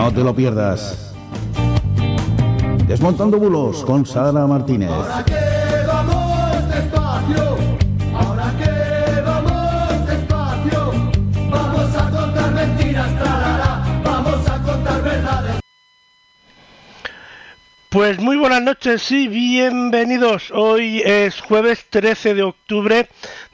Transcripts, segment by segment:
No te lo pierdas. Desmontando bulos con Sara Martínez. Ahora que vamos despacio, ahora que vamos despacio, vamos a contar mentiras, tralala, vamos a contar verdades. Pues muy buenas noches y bienvenidos. Hoy es jueves 13 de octubre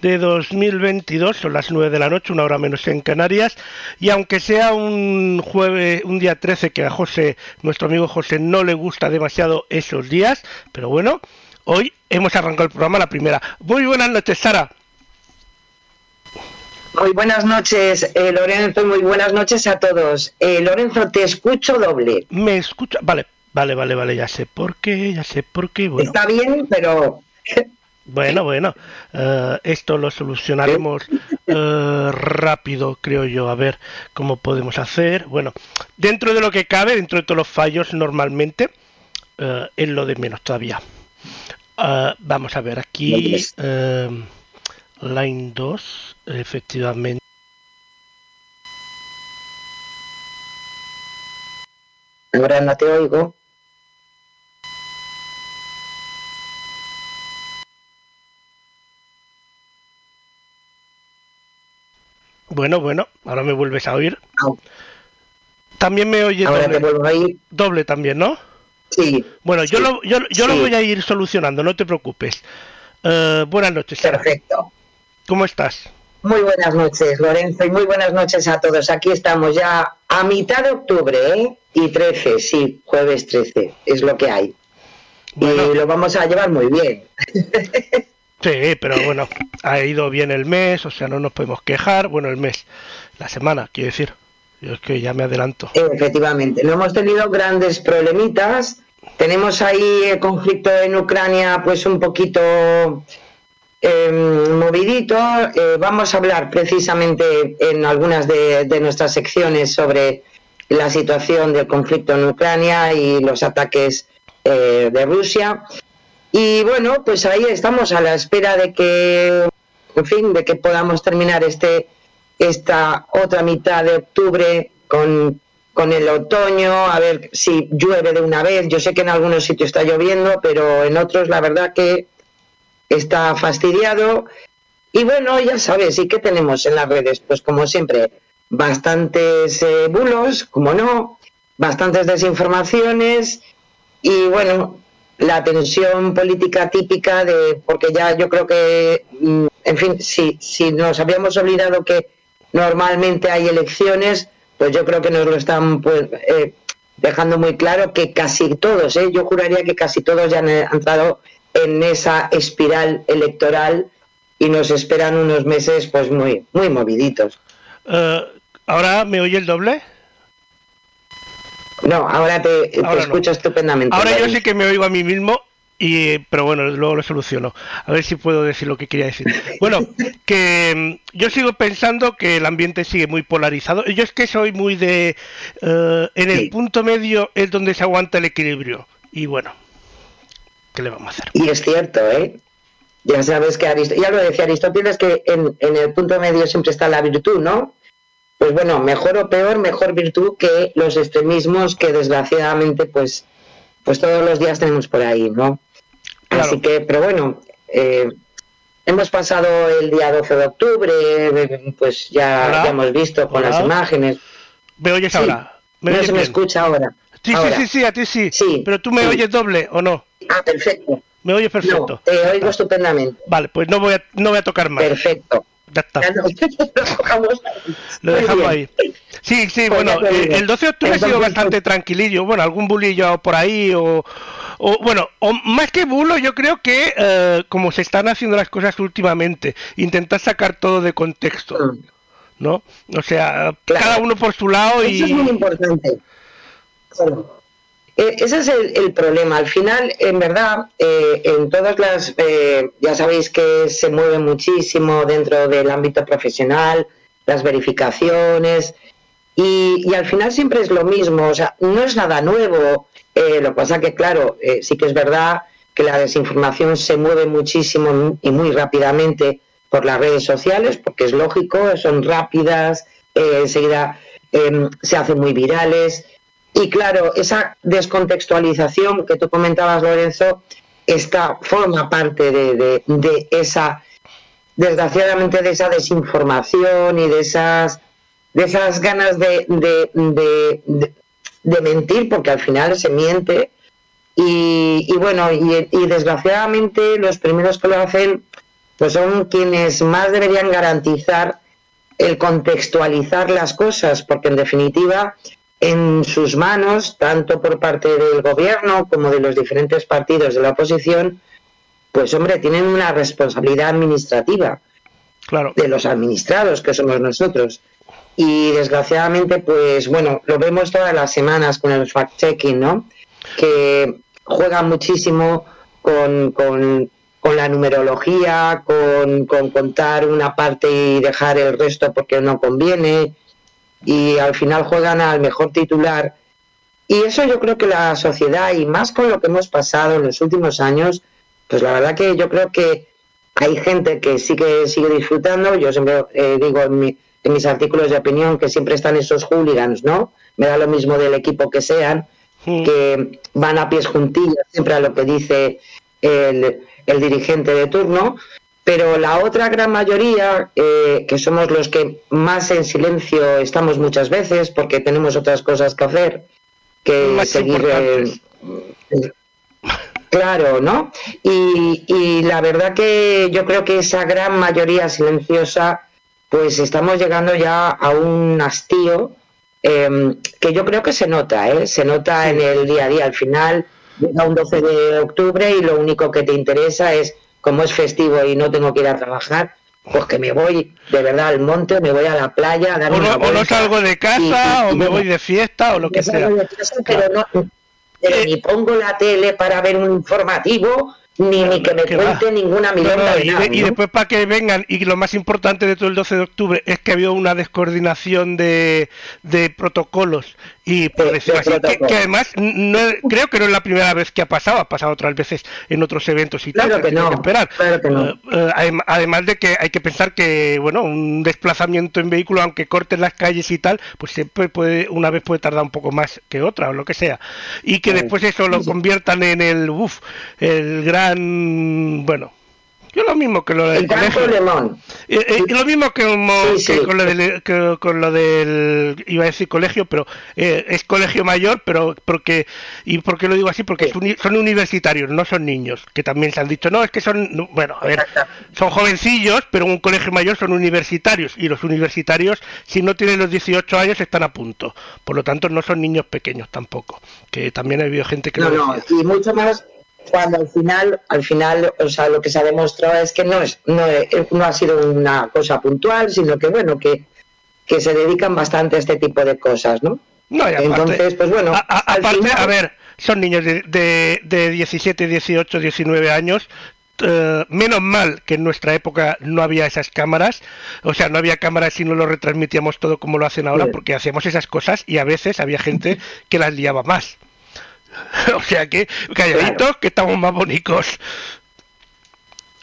de 2022, son las 9 de la noche, una hora menos en Canarias, y aunque sea un jueves, un día 13 que a José, nuestro amigo José, no le gusta demasiado esos días, pero bueno, hoy hemos arrancado el programa la primera. Muy buenas noches, Sara. Muy buenas noches, eh, Lorenzo, muy buenas noches a todos. Eh, Lorenzo, te escucho doble. Me escucha, vale, vale, vale, vale, ya sé por qué, ya sé por qué, bueno. Está bien, pero Bueno, bueno, eh, esto lo solucionaremos eh, rápido, creo yo, a ver cómo podemos hacer. Bueno, dentro de lo que cabe, dentro de todos los fallos, normalmente eh, es lo de menos todavía. Vamos a ver aquí, line 2, efectivamente. ahora no te oigo. Bueno, bueno, ahora me vuelves a oír. Au. También me oyes Ahora te doble, vuelvo a ir. doble también, ¿no? Sí. Bueno, yo, lo, yo, yo lo voy a ir solucionando, no te preocupes. Eh, buenas noches, Sara. Perfecto. ¿Cómo estás? Muy buenas noches, Lorenzo, y muy buenas noches a todos. Aquí estamos ya a mitad de octubre, ¿eh? Y 13, sí, jueves 13, es lo que hay. Bueno. Y lo vamos a llevar muy bien. Sí, pero bueno, ha ido bien el mes, o sea, no nos podemos quejar. Bueno, el mes, la semana, quiero decir. Yo es que ya me adelanto. Efectivamente, no hemos tenido grandes problemitas. Tenemos ahí el conflicto en Ucrania, pues un poquito eh, movidito. Vamos a hablar precisamente en algunas de, de nuestras secciones sobre la situación del conflicto en Ucrania y los ataques eh, de Rusia. Y bueno, pues ahí estamos a la espera de que, en fin, de que podamos terminar este esta otra mitad de octubre con, con el otoño, a ver si llueve de una vez. Yo sé que en algunos sitios está lloviendo, pero en otros la verdad que está fastidiado. Y bueno, ya sabes, ¿y qué tenemos en las redes? Pues como siempre, bastantes eh, bulos, como no, bastantes desinformaciones y bueno, la tensión política típica de, porque ya yo creo que, mm, en fin, si, si nos habíamos olvidado que normalmente hay elecciones, pues yo creo que nos lo están pues, eh, dejando muy claro que casi todos, ¿eh? yo juraría que casi todos ya han eh, entrado en esa espiral electoral y nos esperan unos meses pues muy, muy moviditos. Eh, ¿Ahora me oye el doble? No, ahora te, te Ahora no. escucho estupendamente. Ahora yo sí que me oigo a mí mismo, y, pero bueno, luego lo soluciono. A ver si puedo decir lo que quería decir. Bueno, que mm, yo sigo pensando que el ambiente sigue muy polarizado. Yo es que soy muy de... eh, en el Sí. punto medio es donde se aguanta el equilibrio. Y bueno, ¿qué le vamos a hacer? Y es cierto, ¿eh? Ya sabes que Arist- ya lo decía Aristóteles que en, en el punto medio siempre está la virtud, ¿no? Pues bueno, mejor o peor, mejor virtud que los extremismos que desgraciadamente pues, pues todos los días tenemos por ahí, ¿no? Claro. Así que, pero bueno, eh, hemos pasado el día 12 de octubre, eh, pues ya, ya hemos visto con Hola. las imágenes. ¿Me oyes Sí. ahora? ¿Me no oyes se me escucha ahora. Sí, sí, sí, sí, a ti sí. Sí, Pero tú me sí. oyes doble o no? Ah, perfecto. Me oyes perfecto. No, te oigo estupendamente. Vale, pues no voy a, no voy a tocar más. Perfecto. Ya está. Ya no- lo dejamos ahí. Sí, sí, Pues bueno, eh, el 12 de octubre ha sido bastante tranquilillo. Bueno, algún bulillo por ahí o, o bueno, o más que bulo, yo creo que eh, como se están haciendo las cosas últimamente, intentar sacar todo de contexto, Mm. ¿no? O sea, Claro. cada uno por su lado Eso es muy y importante. Claro. Eh, ese es el, problema. Al final, en verdad, eh, en todas las, eh, ya sabéis que se mueve muchísimo dentro del ámbito profesional, las verificaciones, y, al final siempre es lo mismo. O sea, no es nada nuevo. Eh, lo que pasa que, claro, eh, sí que es verdad que la desinformación se mueve muchísimo y muy rápidamente por las redes sociales, porque es lógico, son rápidas, enseguida eh, se hacen muy virales Y claro, esa descontextualización que tú comentabas, Lorenzo, esta forma parte de, de, de esa, desgraciadamente, de esa desinformación y de esas, de esas ganas de, de mentir, porque al final se miente. Y, y bueno, y, y desgraciadamente los primeros que lo hacen pues son quienes más deberían garantizar el contextualizar las cosas, porque en definitiva en sus manos, tanto por parte del gobierno como de los diferentes partidos de la oposición, pues hombre, tienen una responsabilidad administrativa Claro. de los administrados, que somos nosotros. Y desgraciadamente, pues bueno, lo vemos todas las semanas con el fact-checking, ¿no? Que juega muchísimo con, con, con la numerología, con, con contar una parte y dejar el resto porque no conviene, y al final juegan al mejor titular. Y eso yo creo que la sociedad, y más con lo que hemos pasado en los últimos años, pues la verdad que yo creo que hay gente que sí que sigue disfrutando. Yo siempre eh, digo en, mi- en mis artículos de opinión que siempre están esos hooligans, ¿no? Me da lo mismo del equipo que sean, que van a pies juntillas siempre a lo que dice el, el dirigente de turno, pero la otra gran mayoría, eh, que somos los que más en silencio estamos muchas veces porque tenemos otras cosas que hacer, que Más seguir... eh, Claro, ¿no? Y, y la verdad que yo creo que esa gran mayoría silenciosa, pues estamos llegando ya a un hastío eh, que yo creo que se nota, ¿eh? Se nota en el día a día. Al final llega un 12 de octubre y lo único que te interesa es, como es festivo y no tengo que ir a trabajar, pues que me voy de verdad al monte, me voy a la playa a dar O una no, o no salgo de casa, Y- o me voy de fiesta, o lo que sea. pero no, pero Eh, ni pongo la tele para ver un informativo, ni, ni que me que va. cuente ninguna No, milonga no, de y, de- y ¿no? después para que vengan, y lo más importante de todo el 12 de octubre es que había una descoordinación de, de protocolos y por De- decirlo así, que, que además no, creo que no es la primera vez que ha pasado, ha pasado otras veces en otros eventos y Claro tal, que no, esperar. claro que no. Eh, eh, adem- además de que hay que pensar que, bueno, un desplazamiento en vehículo, aunque corten las calles y tal, pues siempre puede, una vez puede tardar un poco más que otra, o lo que sea. Y que después eso lo conviertan en el, uff, el gran, bueno, yo lo mismo que lo del colegio. problemón. Eh, eh, lo mismo que, como- Sí, que sí. con, lo del, que con lo del iba a decir colegio pero eh, es colegio mayor pero porque y por qué lo digo así porque Sí. son universitarios no son niños que también se han dicho no es que son no, bueno a ver son jovencillos pero un colegio mayor son universitarios y los universitarios si no tienen los 18 años están a punto por lo tanto no son niños pequeños tampoco que también ha habido gente que No, lo no, y mucho más cuando al final, al final, o sea, lo que se ha demostrado es que no es, no, es- no ha sido una cosa puntual, sino que bueno, que, que se dedican bastante a este tipo de cosas, ¿no? No, aparte, Entonces, pues bueno, a- a- aparte, final- a ver, son niños de, de, de 17, 18, 19 años. eh, menos mal que en nuestra época no había esas cámaras, o sea, no había cámaras y no lo retransmitíamos todo como lo hacen ahora, porque hacíamos esas cosas y a veces había gente que las liaba más. o sea que, calladitos, que estamos más bonitos.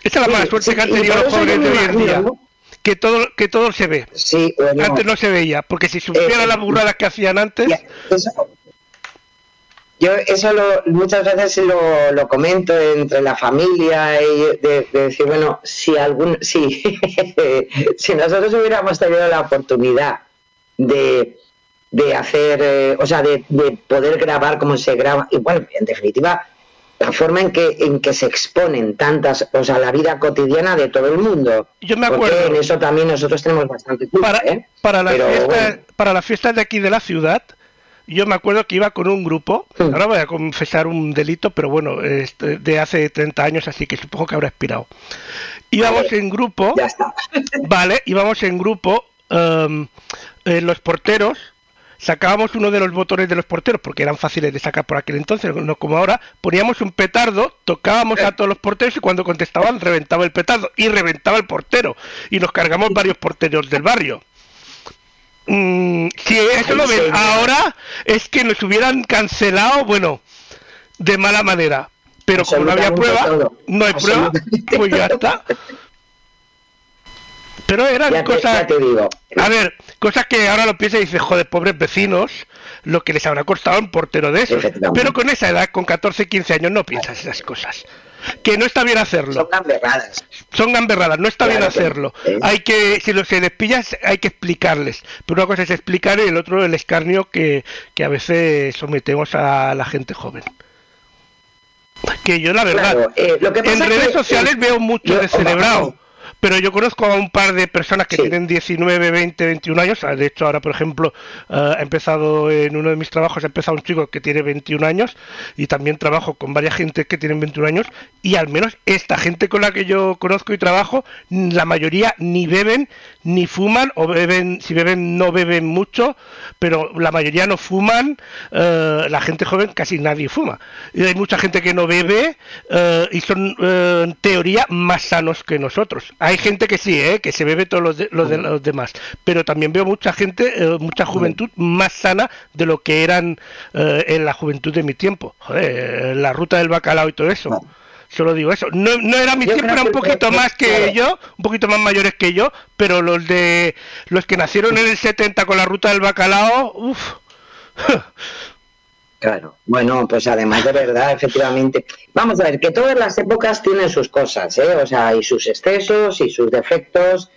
Esa es la mala Sí, suerte sí, que han tenido los jóvenes de hoy en día. ¿no? Que todo, que todo se ve. Sí, bueno, Antes no se veía, porque si supiera Eh, las burradas que hacían antes, Ya, eso- yo eso lo, muchas veces lo, lo comento entre la familia y de, de decir, bueno, si algún si, si nosotros hubiéramos tenido la oportunidad de, de hacer, eh, o sea, de, de poder grabar como se graba, y bueno, en definitiva, la forma en que, en que se exponen tantas, o sea, la vida cotidiana de todo el mundo. Yo me Porque acuerdo. en eso también nosotros tenemos bastante culpa, para, ¿eh? para, las Pero fiestas, bueno. para las fiestas de aquí de la ciudad, yo me acuerdo que iba con un grupo, ahora voy a confesar un delito, pero bueno, este, de hace 30 años, así que supongo que habrá expirado. Íbamos Vale. en grupo, Ya está. vale, íbamos en grupo, em, eh, los porteros, sacábamos uno de los botones de los porteros, porque eran fáciles de sacar por aquel entonces, no como ahora, poníamos un petardo, tocábamos a todos los porteros y cuando contestaban reventaba el petardo y reventaba el portero y nos cargamos varios porteros del barrio. Mm, si eso Ay, lo ven ahora, es que nos hubieran cancelado, bueno, de mala manera. Pero como no había prueba, no hay prueba, pues ya está. Pero eran Ya te- cosas... ya te digo. A ver, cosas que ahora lo piensas y dices, joder, pobres vecinos, lo que les habrá costado un portero de esos. Pero con esa edad, con 14, 15 años, no piensas esas cosas. Que no está bien hacerlo. Son gamberradas. Son gamberradas, no está bien que hacerlo. Hay que, si lo, se les pillas, hay que explicarles. Pero una cosa es explicar y el otro el escarnio que, que a veces sometemos a la gente joven. Que yo, la verdad, Claro, eh, lo que en redes que, sociales eh, veo mucho yo- descerebrado. Pero yo conozco a un par de personas que Sí. tienen 19, 20, 21 años. Ah, De hecho, ahora, por ejemplo, ah, ha empezado en uno de mis trabajos, ha empezado un chico que tiene 21 años y también trabajo con varias gente que tienen 21 años y al menos esta gente con la que yo conozco y trabajo, la mayoría ni beben ni fuman o beben, si beben no beben mucho, pero la mayoría no fuman, eh, la gente joven casi nadie fuma. Y hay mucha gente que no bebe eh, y son eh, en teoría más sanos que nosotros. Hay gente que sí, eh, que se bebe todos los de, los de los demás, pero también veo mucha gente, eh, mucha juventud más sana de lo que eran eh, en la juventud de mi tiempo. Joder, la ruta del bacalao y todo eso. No. Solo digo eso. No, no era mi Yo tiempo, era un poquito que- más que claro. yo, un poquito más mayores que yo, pero los de los que nacieron en el 70 con la ruta del bacalao, uff. Claro. Bueno, pues además de verdad, efectivamente. Vamos a ver, que todas las épocas tienen sus cosas, ¿eh? O sea, y sus excesos y sus defectos.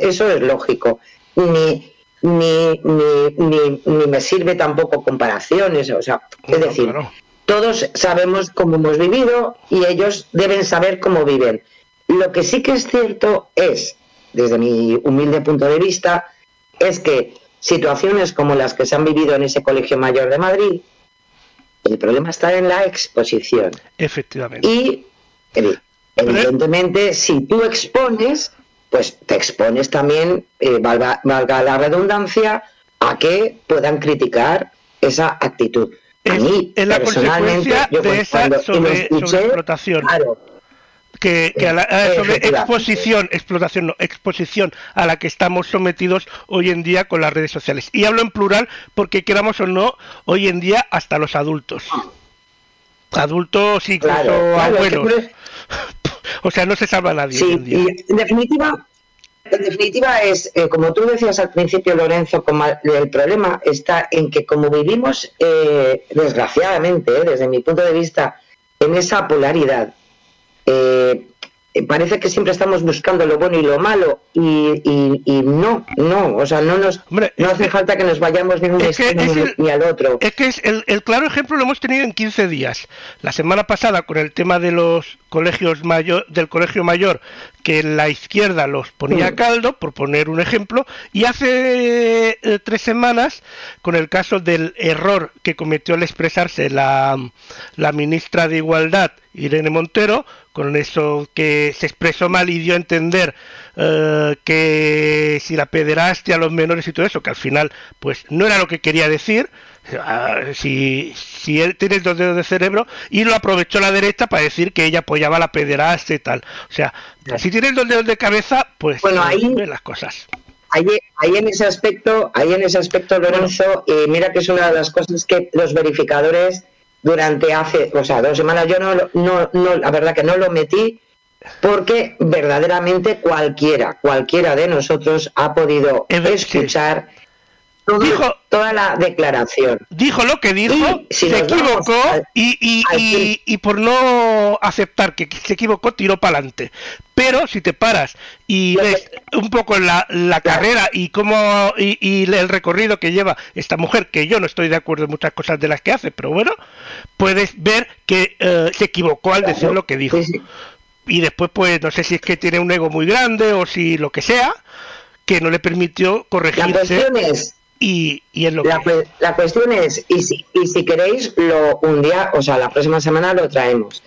Eso es lógico. Ni, ni, ni, ni, ni me sirve tampoco comparaciones. O sea, es No, decir, claro. todos sabemos cómo hemos vivido y ellos deben saber cómo viven. Lo que sí que es cierto es, desde mi humilde punto de vista, es que situaciones como las que se han vivido en ese colegio mayor de Madrid, el problema está en la exposición. Efectivamente. Y evi- evidentemente, si tú expones, pues te expones también, eh, valga, valga la redundancia, a que puedan criticar esa actitud. A mí, es la personalmente, yo de cuando- esa sobre- escuché, sobreexplotación. claro, que, que a la- a- Eh, sobre exposición, explotación, no, exposición a la que estamos sometidos hoy en día con las redes sociales. Y hablo en plural porque queramos o no, hoy en día hasta los adultos. Adultos, incluso Claro, claro, abuelos. O sea, no se salva nadie hoy Sí, en día. y en definitiva, en definitiva es, eh, como tú decías al principio, Lorenzo, como el problema está en que como vivimos, eh, desgraciadamente, eh, desde mi punto de vista, en esa polaridad, eh, eh, parece que siempre estamos buscando lo bueno y lo malo y, y- y no, no, o sea, no nos Hombre, no hace que- falta que nos vayamos de un es que extremo es el- ni al otro. Es que es el, el claro ejemplo lo hemos tenido en 15 días. La semana pasada con el tema de los colegios mayor, del colegio mayor, que la izquierda los ponía a Mm. caldo, por poner un ejemplo, y hace eh, tres semanas con el caso del error que cometió al expresarse la, la ministra de Igualdad, Irene Montero, con eso que se expresó mal y dio a entender eh, que si la pederastia a los menores y todo eso, que al final pues no era lo que quería decir, ah, si, si él tiene dos dedos de cerebro, y lo aprovechó la derecha para decir que ella apoyaba la pederastia y tal. O sea, si tienes dos dedos de cabeza, pues Bueno, ahí- las cosas. Ahí, ahí en ese aspecto, ahí en ese aspecto, Lorenzo, eh, mira que es una de las cosas que los verificadores durante hace, o sea, dos semanas yo no, lo- no, no, la verdad que no lo metí porque verdaderamente cualquiera, cualquiera de nosotros ha podido escuchar todo- Dijo- toda la declaración. dijo lo que dijo, Y si se equivocó y, y- y- por no aceptar que se equivocó, tiró para adelante. Pero si te paras y ves un poco la, la carrera y cómo y, el recorrido que lleva esta mujer, que yo no estoy de acuerdo en muchas cosas de las que hace, pero bueno, puedes ver que eh, se equivocó al decir lo que dijo. Y después, pues no sé si es que tiene un ego muy grande o si lo que sea, que no le permitió corregirse y, y es lo La, que... la cuestión es, y si, y si queréis, lo un día, o sea, la próxima semana lo traemos.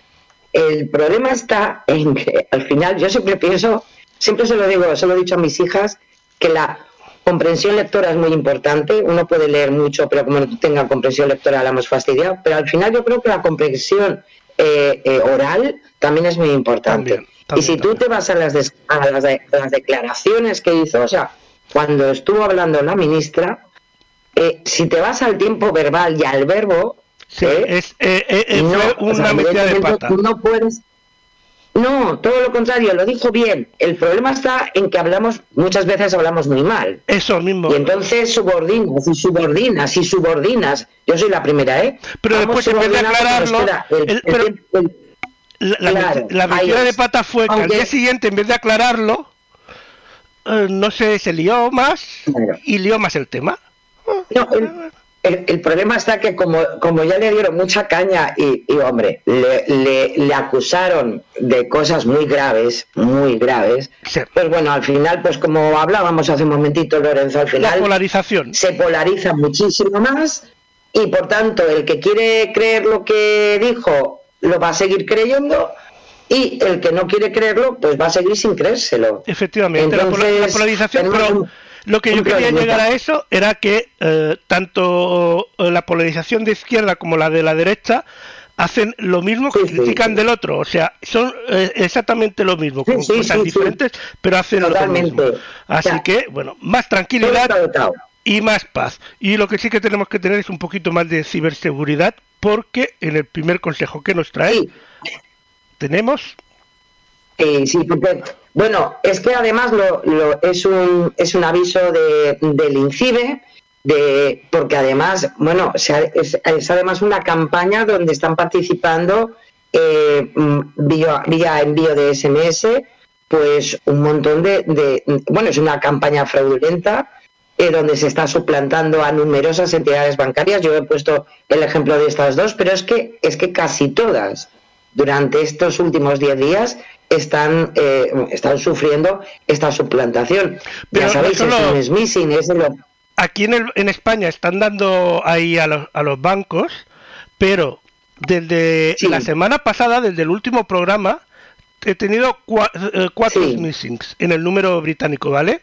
El problema está en que al final yo siempre pienso, siempre se lo digo, se lo he dicho a mis hijas, que la comprensión lectora es muy importante. Uno puede leer mucho, pero como no tenga comprensión lectora la hemos fastidiado. Pero al final yo creo que la comprensión eh, eh, oral también es muy importante. También, también, y si tú también. te vas a las, des- a las, de- a las declaraciones que hizo, o sea, cuando estuvo hablando la ministra, eh, si te vas al tiempo verbal y al verbo, Sí, ¿eh? es, eh, eh, no, fue o sea, una metida de pata. no puedes No, todo lo contrario, lo dijo bien. El problema está en que hablamos, muchas veces hablamos muy mal. Eso mismo. Y entonces subordinas y subordinas y subordinas. Yo soy la primera, ¿eh? Pero Vamos después, en vez de aclararlo, espera, el- el- pero- el- el- La, la, Claro, la ahí metida de pata fue que al día siguiente, en vez de aclararlo, no sé, se lió más y lió más el tema. No, el, el- el problema está que como, como ya le dieron mucha caña y, y, hombre, le, le- le acusaron de cosas muy graves, muy graves, Sí. pues bueno, al final, pues como hablábamos hace un momentito, Lorenzo, al La final polarización. se polariza muchísimo más y por tanto el que quiere creer lo que dijo lo va a seguir creyendo y el que no quiere creerlo pues va a seguir sin creérselo. Efectivamente, pola- la Entonces, polarización, pero lo que yo quería llegar a eso era que eh, tanto eh, la polarización de izquierda como la de la derecha hacen lo mismo que Sí, sí. critican del otro, o sea, son eh, exactamente lo mismo, con sí, cosas diferentes, pero hacen lo Totalmente. mismo. Así que, bueno, más tranquilidad y más paz. Y lo que sí que tenemos que tener es un poquito más de ciberseguridad, porque en el primer consejo que nos trae tenemos Eh, sí, porque, bueno, es que además lo, lo- es, un, es un aviso de, del INCIBE, de, porque además, bueno, se es, es además una campaña donde están participando eh, mm, vía, vía envío de SMS, pues un montón de, de- bueno, es una campaña fraudulenta eh, donde se está suplantando a numerosas entidades bancarias. Yo he puesto el ejemplo de estas dos, pero es que es que casi todas durante estos últimos 10 días están eh, están sufriendo esta suplantación. Pero ya no sabéis, solo- es un smishing, es lo- aquí en, el- en España están dando ahí a los, a los bancos, pero desde Sí. la semana pasada, desde el último programa, he tenido cua- eh, cuatro Sí. missings en el número británico, ¿vale?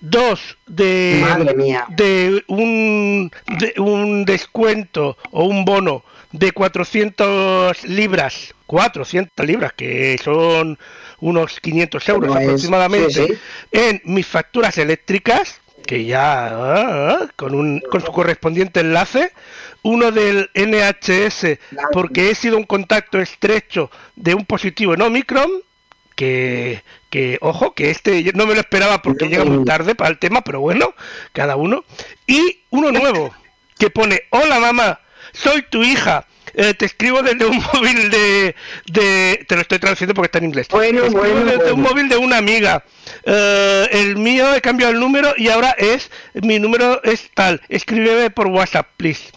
Dos de, Madre mía. de un, de un descuento o un bono de 400 libras, 400 libras, que son unos 500 euros No es- aproximadamente, sí, sí. en mis facturas eléctricas, que ya ah, con, un, con su correspondiente enlace, uno del NHS, porque he sido un contacto estrecho de un positivo en Omicron, que, que ojo, que este no me lo esperaba porque llega muy tarde para el tema, pero bueno, cada uno. Y uno nuevo, que pone, hola mamá, soy tu hija. eh, te escribo desde un móvil de, de... Te lo estoy traduciendo porque está en inglés. Bueno, Te escribo bueno, desde un móvil de una amiga. Eh, el mío he cambiado el número y ahora es... Mi número es tal. Escríbeme por WhatsApp, please.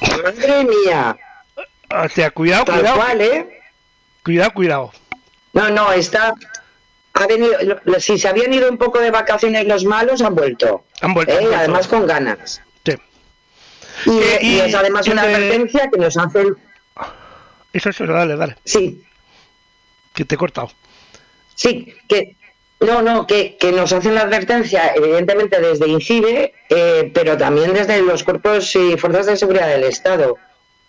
Madre mía, O sea, cuidado, tal cuidado. cual, ¿eh? Cuidado, cuidado. No, no, está... Ha venido, si se habían ido un poco de vacaciones los malos, han vuelto. Han vuelto, ¿eh? han vuelto. Además con ganas. Y, Eh, y y- es además una de- advertencia que nos hacen... Eso, eso, dale, dale. Sí, Que te he cortado. Sí, que no, no, que, que nos hacen la advertencia, evidentemente desde INCIBE, eh, pero también desde los cuerpos y fuerzas de seguridad del Estado,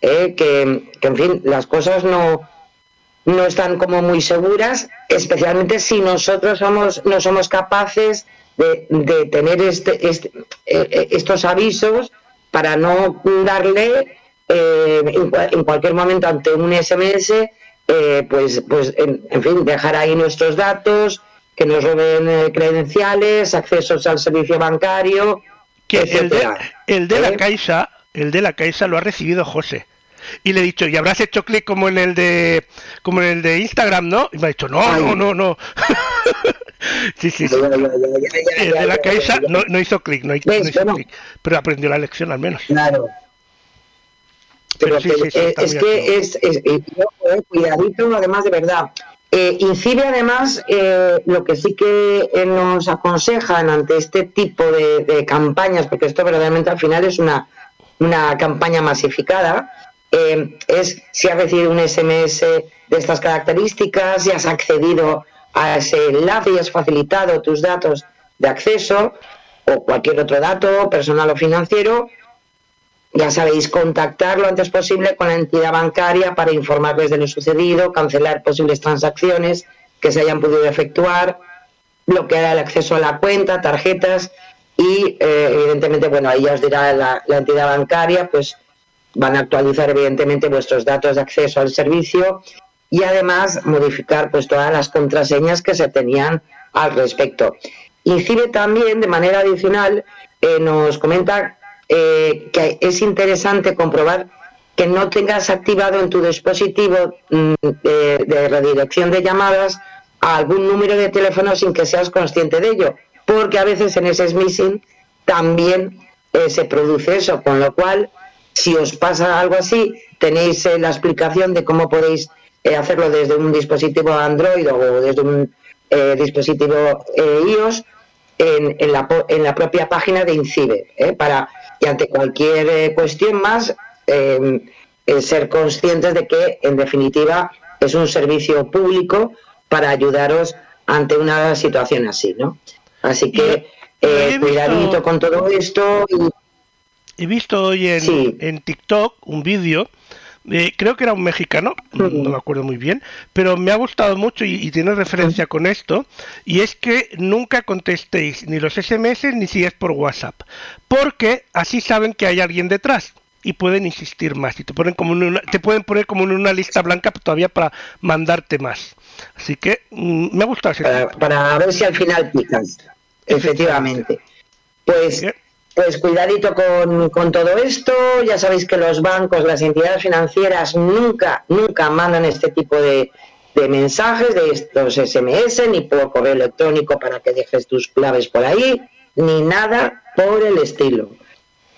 eh, que, que, en fin, las cosas no, no están como muy seguras, especialmente si nosotros somos, no somos capaces de, de tener este, este, eh, eh, estos avisos para no darle eh, en, en cualquier momento ante un SMS, eh, pues, pues en, en fin, dejar ahí nuestros datos, que nos roben eh, credenciales, accesos al servicio bancario, Que el de, el de la ¿Eh? Caixa, el de la Caixa lo ha recibido José. Y le he dicho, ¿y habrás hecho clic como en el de como en el de Instagram, no? Y me ha dicho, no, Ay. no, no, no. sí, sí, sí. Ya, ya, ya, ya, ya, El de la Caixa no, no hizo clic, no, hi- ¿Ves? no hizo Bueno. clic. Pero aprendió la lección al menos. Claro. Pero, Pero sí, que- sí, sí, eh, es que activo. es, es- eh, eh, cuidadito, además de verdad. Eh, INCIBE, además, lo que sí que nos aconsejan ante este tipo de, de campañas, porque esto verdaderamente al final es una, una campaña masificada, es si has recibido un SMS de estas características, si has accedido a ese enlace y has facilitado tus datos de acceso o cualquier otro dato, personal o financiero, ya sabéis, contactar lo antes posible con la entidad bancaria para informarles de lo sucedido, cancelar posibles transacciones que se hayan podido efectuar, bloquear el acceso a la cuenta, tarjetas y, eh, evidentemente, bueno, ahí ya os dirá la, la entidad bancaria, pues van a actualizar, evidentemente, vuestros datos de acceso al servicio y además modificar pues todas las contraseñas que se tenían al respecto. INCIBE también, de manera adicional, eh, nos comenta eh, que es interesante comprobar que no tengas activado en tu dispositivo mm, de, redirección de llamadas algún número de teléfono sin que seas consciente de ello, porque a veces en ese smishing también eh, se produce eso, con lo cual, si os pasa algo así, tenéis la explicación de cómo podéis eh, hacerlo desde un dispositivo Android o desde un eh, dispositivo eh, iOS en, en, la, en, la, propia página de INCIBE, para, y ante cualquier eh, cuestión más, em, ser conscientes de que, en definitiva, es un servicio público para ayudaros ante una situación así, ¿no? Así que eh, cuidadito con todo esto. Y... He visto hoy en, sí. en TikTok un vídeo, eh, creo que era un mexicano, no, me acuerdo muy bien, pero me ha gustado mucho y, y tiene referencia con esto, y es que nunca contestéis ni los SMS ni si es por WhatsApp, porque así saben que hay alguien detrás y pueden insistir más y te ponen como en una, te pueden poner como en una lista blanca todavía para mandarte más. Así que mmm, me ha gustado ese para, para, ver si al final picas. Efectivamente. Pues pues cuidadito con, con, todo esto ya sabéis que los bancos las entidades financieras nunca nunca mandan este tipo de, mensajes de estos SMS ni por correo electrónico para que dejes tus claves por ahí ni nada por el estilo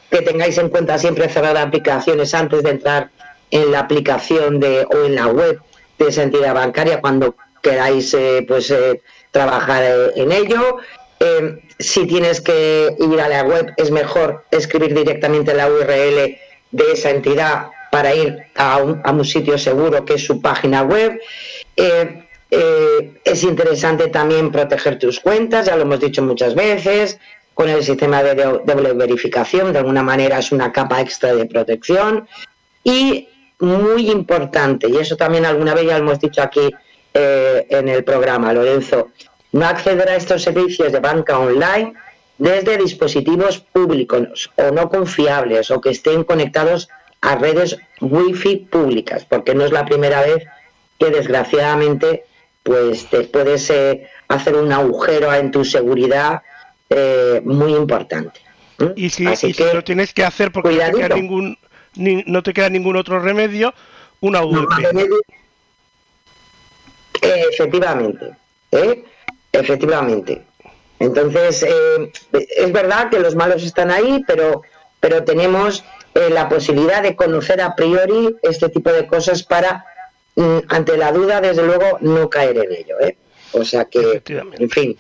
que tengáis en cuenta siempre cerrar aplicaciones antes de entrar en la aplicación de o en la web de esa entidad bancaria cuando queráis eh, pues eh, trabajar eh, en ello. Eh, si tienes que ir a la web es mejor escribir directamente la URL de esa entidad para ir a un, sitio seguro que es su página web. Eh, es interesante también proteger tus cuentas, ya lo hemos dicho muchas veces, con el sistema de doble verificación, de alguna manera es una capa extra de protección y muy importante, y eso también alguna vez ya lo hemos dicho aquí eh, en el programa, Lorenzo, no acceder a estos servicios de banca online desde dispositivos públicos o no confiables o que estén conectados a redes wifi públicas, porque no es la primera vez que desgraciadamente pues te puedes eh, hacer un agujero en tu seguridad eh, muy importante. Y si, y si lo tienes que hacer porque no te, queda ningún, ni, no te queda ningún otro remedio, una VPN. No, efectivamente, ¿eh? Efectivamente. Entonces, eh, es verdad que los malos están ahí, pero, pero tenemos eh, la posibilidad de conocer a priori este tipo de cosas para, mm, ante la duda, desde luego, no caer en ello. ¿eh? O sea que, en fin.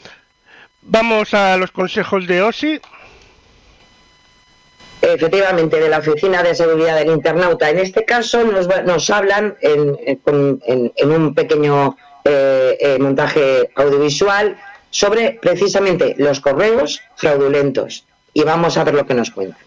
Vamos a los consejos de OSI. Efectivamente, de la Oficina de Seguridad del Internauta. En este caso nos, nos hablan en, en, en, un pequeño eh, eh, montaje audiovisual sobre precisamente los correos fraudulentos. Y vamos a ver lo que nos cuentan.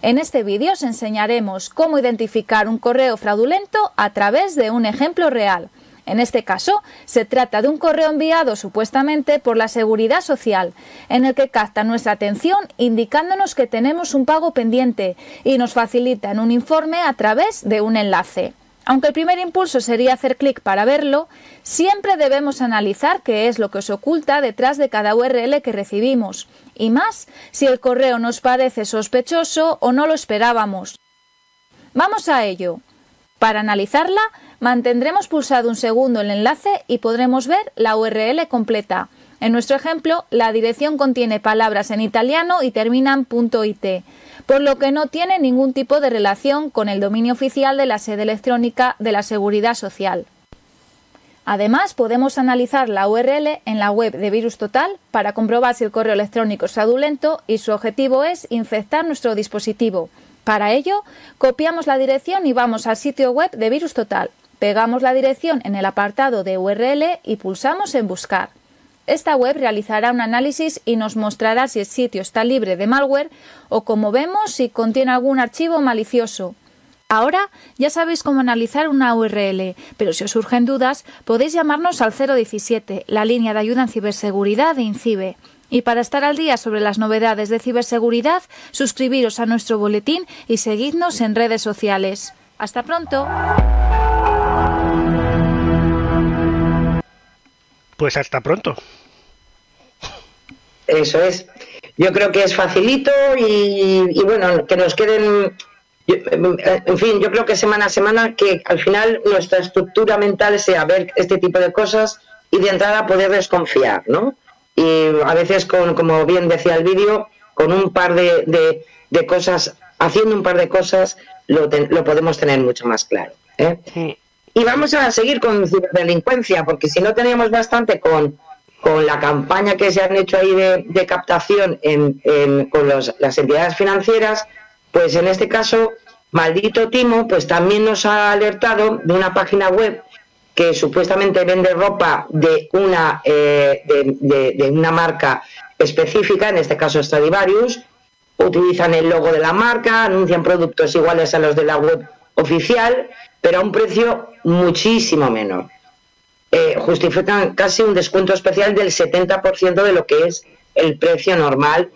En este vídeo os enseñaremos cómo identificar un correo fraudulento a través de un ejemplo real. En este caso, se trata de un correo enviado supuestamente por la Seguridad Social, en el que capta nuestra atención indicándonos que tenemos un pago pendiente y nos facilitan un informe a través de un enlace. Aunque el primer impulso sería hacer clic para verlo, siempre debemos analizar qué es lo que se oculta detrás de cada URL que recibimos, y más si el correo nos parece sospechoso o no lo esperábamos. Vamos a ello. Para analizarla, mantendremos pulsado un segundo el enlace y podremos ver la URL completa. En nuestro ejemplo, la dirección contiene palabras en italiano y termina en .it por lo que no tiene ningún tipo de relación con el dominio oficial de la sede electrónica de la Seguridad Social. Además, podemos analizar la URL en la web de Virus Total para comprobar si el correo electrónico es fraudulento y su objetivo es infectar nuestro dispositivo. Para ello, copiamos la dirección y vamos al sitio web de Virus Total. Pegamos la dirección en el apartado de URL y pulsamos en Buscar. Esta web realizará un análisis y nos mostrará si el sitio está libre de malware o, como vemos, si contiene algún archivo malicioso. Ahora ya sabéis cómo analizar una URL, pero si os surgen dudas podéis llamarnos al 017, la línea de ayuda en ciberseguridad de INCIBE. Y para estar al día sobre las novedades de ciberseguridad, suscribiros a nuestro boletín y seguidnos en redes sociales. Hasta pronto. Pues hasta pronto. Eso es. Yo creo que es facilito y, y bueno, que nos queden en fin, yo creo que semana a semana que al final nuestra estructura mental sea ver este tipo de cosas y de entrada poder desconfiar, ¿no? Y a veces, con, como bien decía el vídeo, con un par de, de, cosas, haciendo un par de cosas, lo, lo podemos tener mucho más claro. ¿eh? Y vamos a seguir con ciberdelincuencia, porque si no teníamos bastante con, con la campaña que se han hecho ahí de, de captación en, en, con los, las entidades financieras, pues en este caso, Maldito Timo, pues también nos ha alertado de una página web que supuestamente vende ropa de una, eh, de, una marca específica, en este caso Stradivarius, utilizan el logo de la marca, anuncian productos iguales a los de la web oficial, pero a un precio muchísimo menor. Eh, justifican casi un descuento especial del 70% de lo que es el precio normal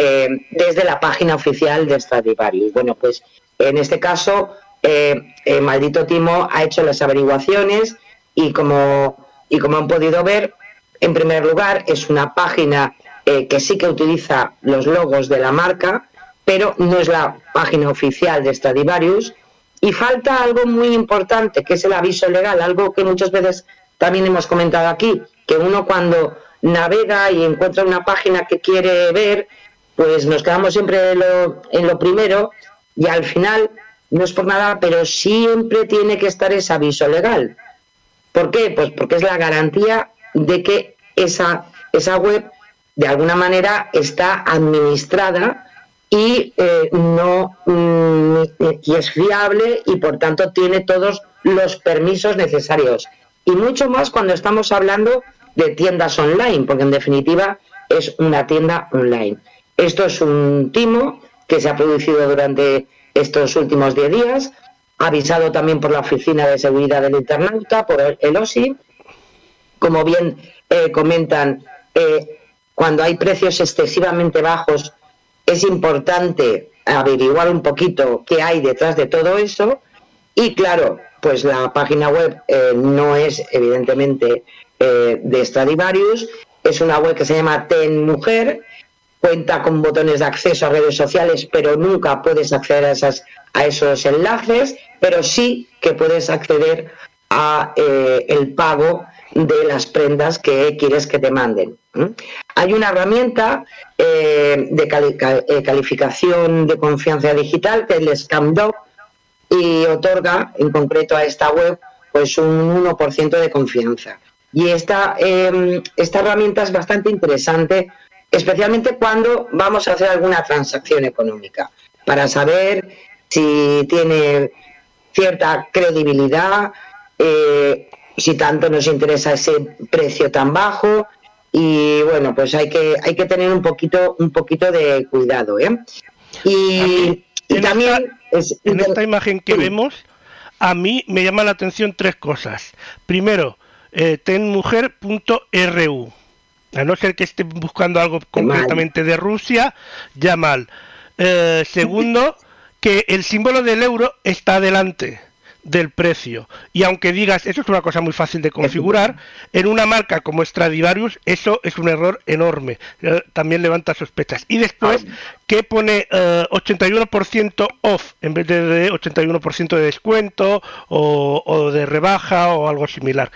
eh, desde la página oficial de Stradivarius. Bueno, pues en este caso, eh, eh, Maldito Timo ha hecho las averiguaciones y como, y como han podido ver, en primer lugar, es una página que sí que utiliza los logos de la marca, pero no es la página oficial de Stradivarius. Y falta algo muy importante, que es el aviso legal, algo que muchas veces también hemos comentado aquí, que uno cuando navega y encuentra una página que quiere ver, pues nos quedamos siempre en lo, en lo primero y al final, no es por nada, pero siempre tiene que estar ese aviso legal. ¿Por qué? Pues porque es la garantía de que esa, esa web de alguna manera está administrada y eh, no mm, y es fiable y por tanto tiene todos los permisos necesarios y mucho más cuando estamos hablando de tiendas online porque en definitiva es una tienda online esto es un timo que se ha producido durante estos últimos 10 días, avisado también por la Oficina de Seguridad del Internauta, por el OSI. Como bien eh, comentan, eh, cuando hay precios excesivamente bajos, es importante averiguar un poquito qué hay detrás de todo eso. Y claro, pues la página web eh, no es evidentemente de Stradivarius, es una web que se llama Ten Mujer, cuenta con botones de acceso a redes sociales, pero nunca puedes acceder a esos enlaces, pero sí que puedes acceder a eh, el pago de las prendas que quieres que te manden. Hay una herramienta eh, de eh, calificación de confianza digital que es el ScamDoc y otorga en concreto a esta web pues un 1% de confianza. Y esta, esta herramienta es bastante interesante especialmente cuando vamos a hacer alguna transacción económica, para saber si tiene cierta credibilidad, eh, si tanto nos interesa ese precio tan bajo y bueno, pues hay que hay que tener un poquito un poquito de cuidado, ¿eh? Y, también en esta imagen que vemos a mí me llama la atención tres cosas. Primero, eh, tenmujer.ru a no ser que estén buscando algo concretamente de Rusia, ya mal. Eh, segundo, que el símbolo del euro está adelante del precio. Y aunque digas, eso es una cosa muy fácil de configurar, en una marca como Stradivarius eso es un error enorme. También levanta sospechas. Y después, que pone 81% eh, off en vez de 81% de descuento o, o, de rebaja o algo similar.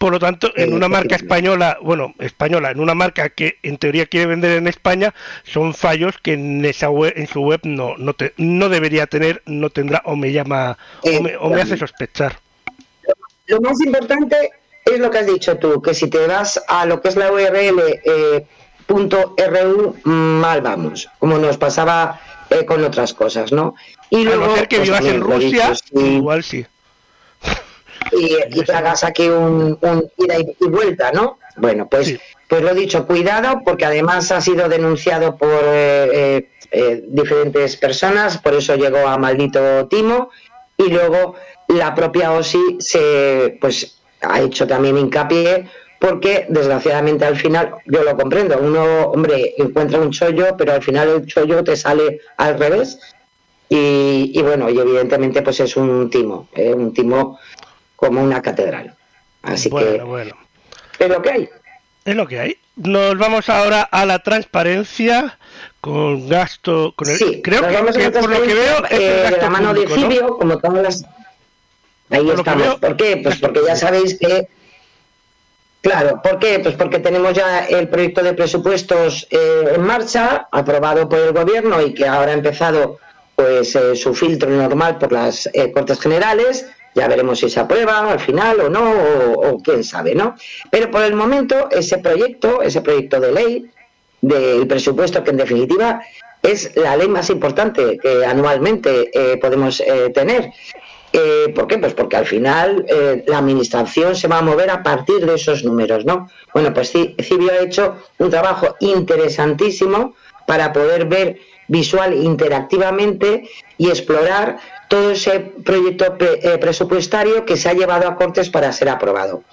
Por lo tanto, en una marca española, bueno, española, en una marca que en teoría quiere vender en España, son fallos que en esa web, en su web no no, te, no debería tener, no tendrá o me llama o me, hace sospechar. Lo más importante es lo que has dicho tú, que si te vas a lo que es la URL eh, .ru, mal vamos, como nos pasaba eh, con otras cosas, ¿no? Y luego, a no ser que pues vivas en Rusia, igual sí y, y hagas aquí un, ida y, vuelta, ¿no? Bueno, pues, pues lo dicho, cuidado, porque además ha sido denunciado por eh, eh, eh, diferentes personas, por eso llegó a maldito Timo, y luego la propia OSI se pues ha hecho también hincapié porque desgraciadamente al final, yo lo comprendo, uno, hombre, encuentra un chollo, pero al final el chollo te sale al revés y, y bueno, y evidentemente pues es un timo, ¿eh? un timo como una catedral. Así Bueno, que, bueno. es lo que hay. Es lo que hay. Nos vamos ahora a la transparencia con gasto. Con el, Sí, creo que, por lo que veo es el eh, de la mano público, de ¿no? Cibio, como todas las... Ahí Por estamos. veo, ¿Por qué? Pues porque ya sabéis que... Claro, ¿por qué? Pues porque tenemos ya el proyecto de presupuestos eh, en marcha, aprobado por el Gobierno y que ahora ha empezado pues eh, su filtro normal por las eh, Cortes Generales. Ya veremos si se aprueba al final o no, o, quién sabe, ¿no? Pero por el momento ese proyecto, ese proyecto de ley del presupuesto, que en definitiva es la ley más importante que anualmente eh, podemos eh, tener. Eh, ¿Por qué? Pues porque al final eh, la administración se va a mover a partir de esos números, ¿no? Bueno, pues Ci- Cibio ha hecho un trabajo interesantísimo para poder ver visual interactivamente y explorar todo ese proyecto eh, presupuestario que se ha llevado a Cortes para ser aprobado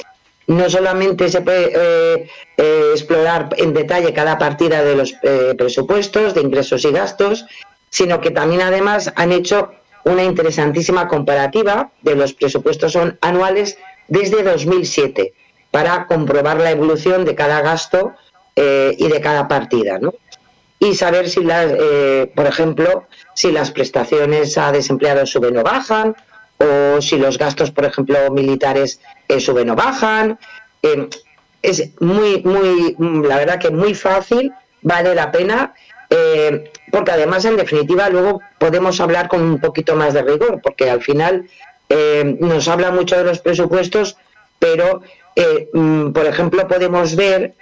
no solamente se puede eh, eh, explorar en detalle cada partida de los presupuestos, de ingresos y gastos, sino que también además han hecho una interesantísima comparativa de los presupuestos anuales desde 2007 para comprobar la evolución de cada gasto y de cada partida, ¿no? Y saber si las, eh, por ejemplo, si las prestaciones a desempleados suben o bajan, o si los gastos, por ejemplo, militares eh, suben o bajan. Eh, es muy, muy, mm, la verdad que muy fácil, vale la pena, eh, porque además, en definitiva, luego podemos hablar con un poquito más de rigor, porque al final nos habla mucho de los presupuestos, pero, mm, por ejemplo, podemos ver,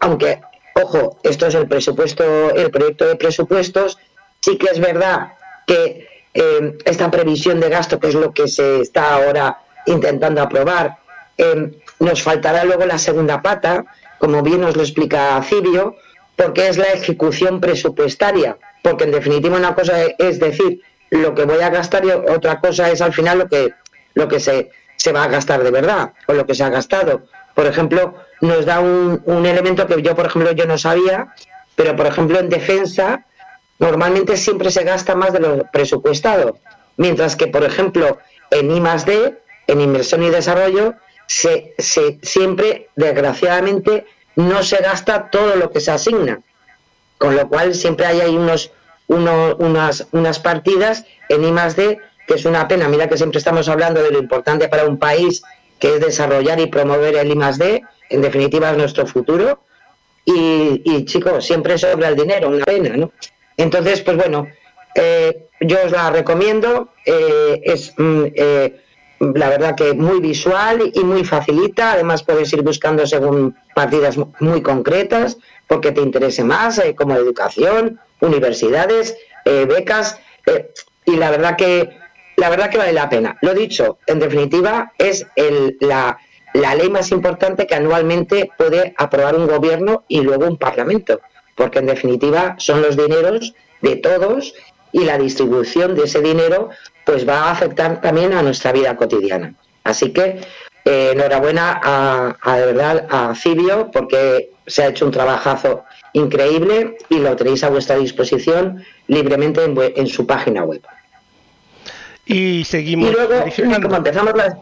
aunque, ojo, esto es el presupuesto, el proyecto de presupuestos, sí que es verdad que eh, esta previsión de gasto, que es lo que se está ahora intentando aprobar, eh, nos faltará luego la segunda pata, como bien nos lo explica Cibio, porque es la ejecución presupuestaria, porque en definitiva una cosa es decir lo que voy a gastar y otra cosa es al final lo que lo que se, se va a gastar de verdad o lo que se ha gastado. Por ejemplo, nos da un, elemento que yo, por ejemplo, yo no sabía, pero por ejemplo en defensa normalmente siempre se gasta más de lo presupuestado, mientras que, por ejemplo, en I D, en inversión y desarrollo, se, siempre, desgraciadamente, no se gasta todo lo que se asigna. Con lo cual siempre hay ahí unos, uno- unas, unas partidas en I D, que es una pena. Mira que siempre estamos hablando de lo importante para un país, que es desarrollar y promover el I más D, en definitiva es nuestro futuro. Y, chicos, siempre sobra el dinero, una pena, ¿no? Entonces, pues bueno, eh, yo os la recomiendo, eh, es mm, eh, la verdad que muy visual y muy facilita, además puedes ir buscando según partidas mu- muy concretas, porque te interese más, como educación, universidades, becas, y la verdad que la verdad que vale la pena. Lo dicho, en definitiva, es la, ley más importante que anualmente puede aprobar un gobierno y luego un parlamento, porque en definitiva son los dineros de todos y la distribución de ese dinero pues va a afectar también a nuestra vida cotidiana. Así que eh, enhorabuena a, de verdad a Cibio porque se ha hecho un trabajazo increíble y lo tenéis a vuestra disposición libremente en, en su página web. Y seguimos Y luego, como empezamos las...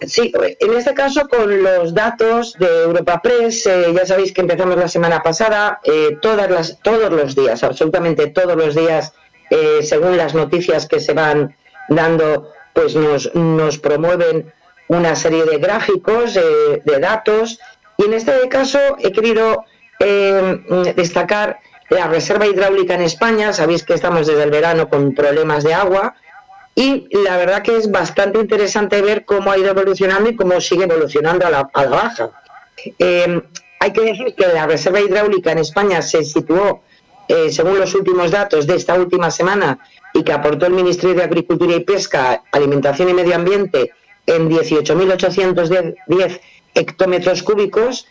Sí, en este caso con los datos de Europa Press, eh, ya sabéis que empezamos la semana pasada, eh, todas las, todos los días, absolutamente todos los días, eh, según las noticias que se van dando, pues nos, nos promueven una serie de gráficos, eh, de datos, y en este caso he querido eh, destacar la reserva hidráulica en España, sabéis que estamos desde el verano con problemas de agua, y la verdad que es bastante interesante ver cómo ha ido evolucionando y cómo sigue evolucionando a la, baja. Eh, hay que decir que la reserva hidráulica en España se situó, eh, según los últimos datos de esta última semana, y que aportó el Ministerio de Agricultura y Pesca, Alimentación y Medio Ambiente, en 18.810 hectómetros cúbicos,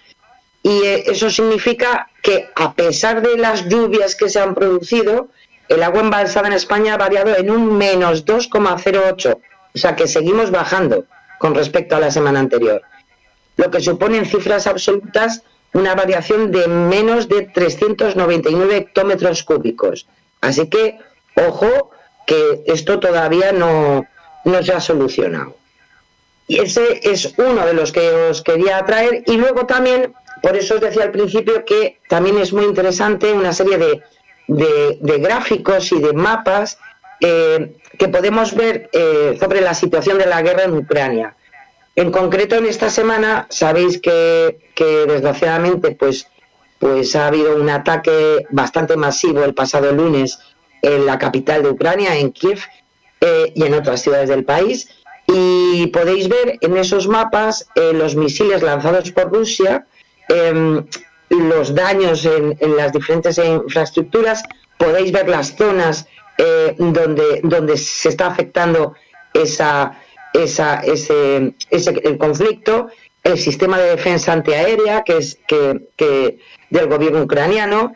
y eh, eso significa que a pesar de las lluvias que se han producido, el agua embalsada en España ha variado en un menos 2,08, o sea que seguimos bajando con respecto a la semana anterior. lo que supone en cifras absolutas una variación de menos de 399 hectómetros cúbicos. Así que, ojo, que esto todavía no, no se ha solucionado. Y ese es uno de los que os quería traer. Y luego también, por eso os decía al principio que también es muy interesante una serie de, de, gráficos y de mapas eh, que podemos ver eh, sobre la situación de la guerra en Ucrania. En concreto, en esta semana, sabéis que, desgraciadamente pues, pues ha habido un ataque bastante masivo el pasado lunes en la capital de Ucrania, en Kiev, eh, y en otras ciudades del país. Y podéis ver en esos mapas los misiles lanzados por Rusia, em, los daños en, las diferentes infraestructuras, podéis ver las zonas eh, donde, donde se está afectando esa, esa, ese, ese, el conflicto, el sistema de defensa antiaérea que es que, que del gobierno ucraniano.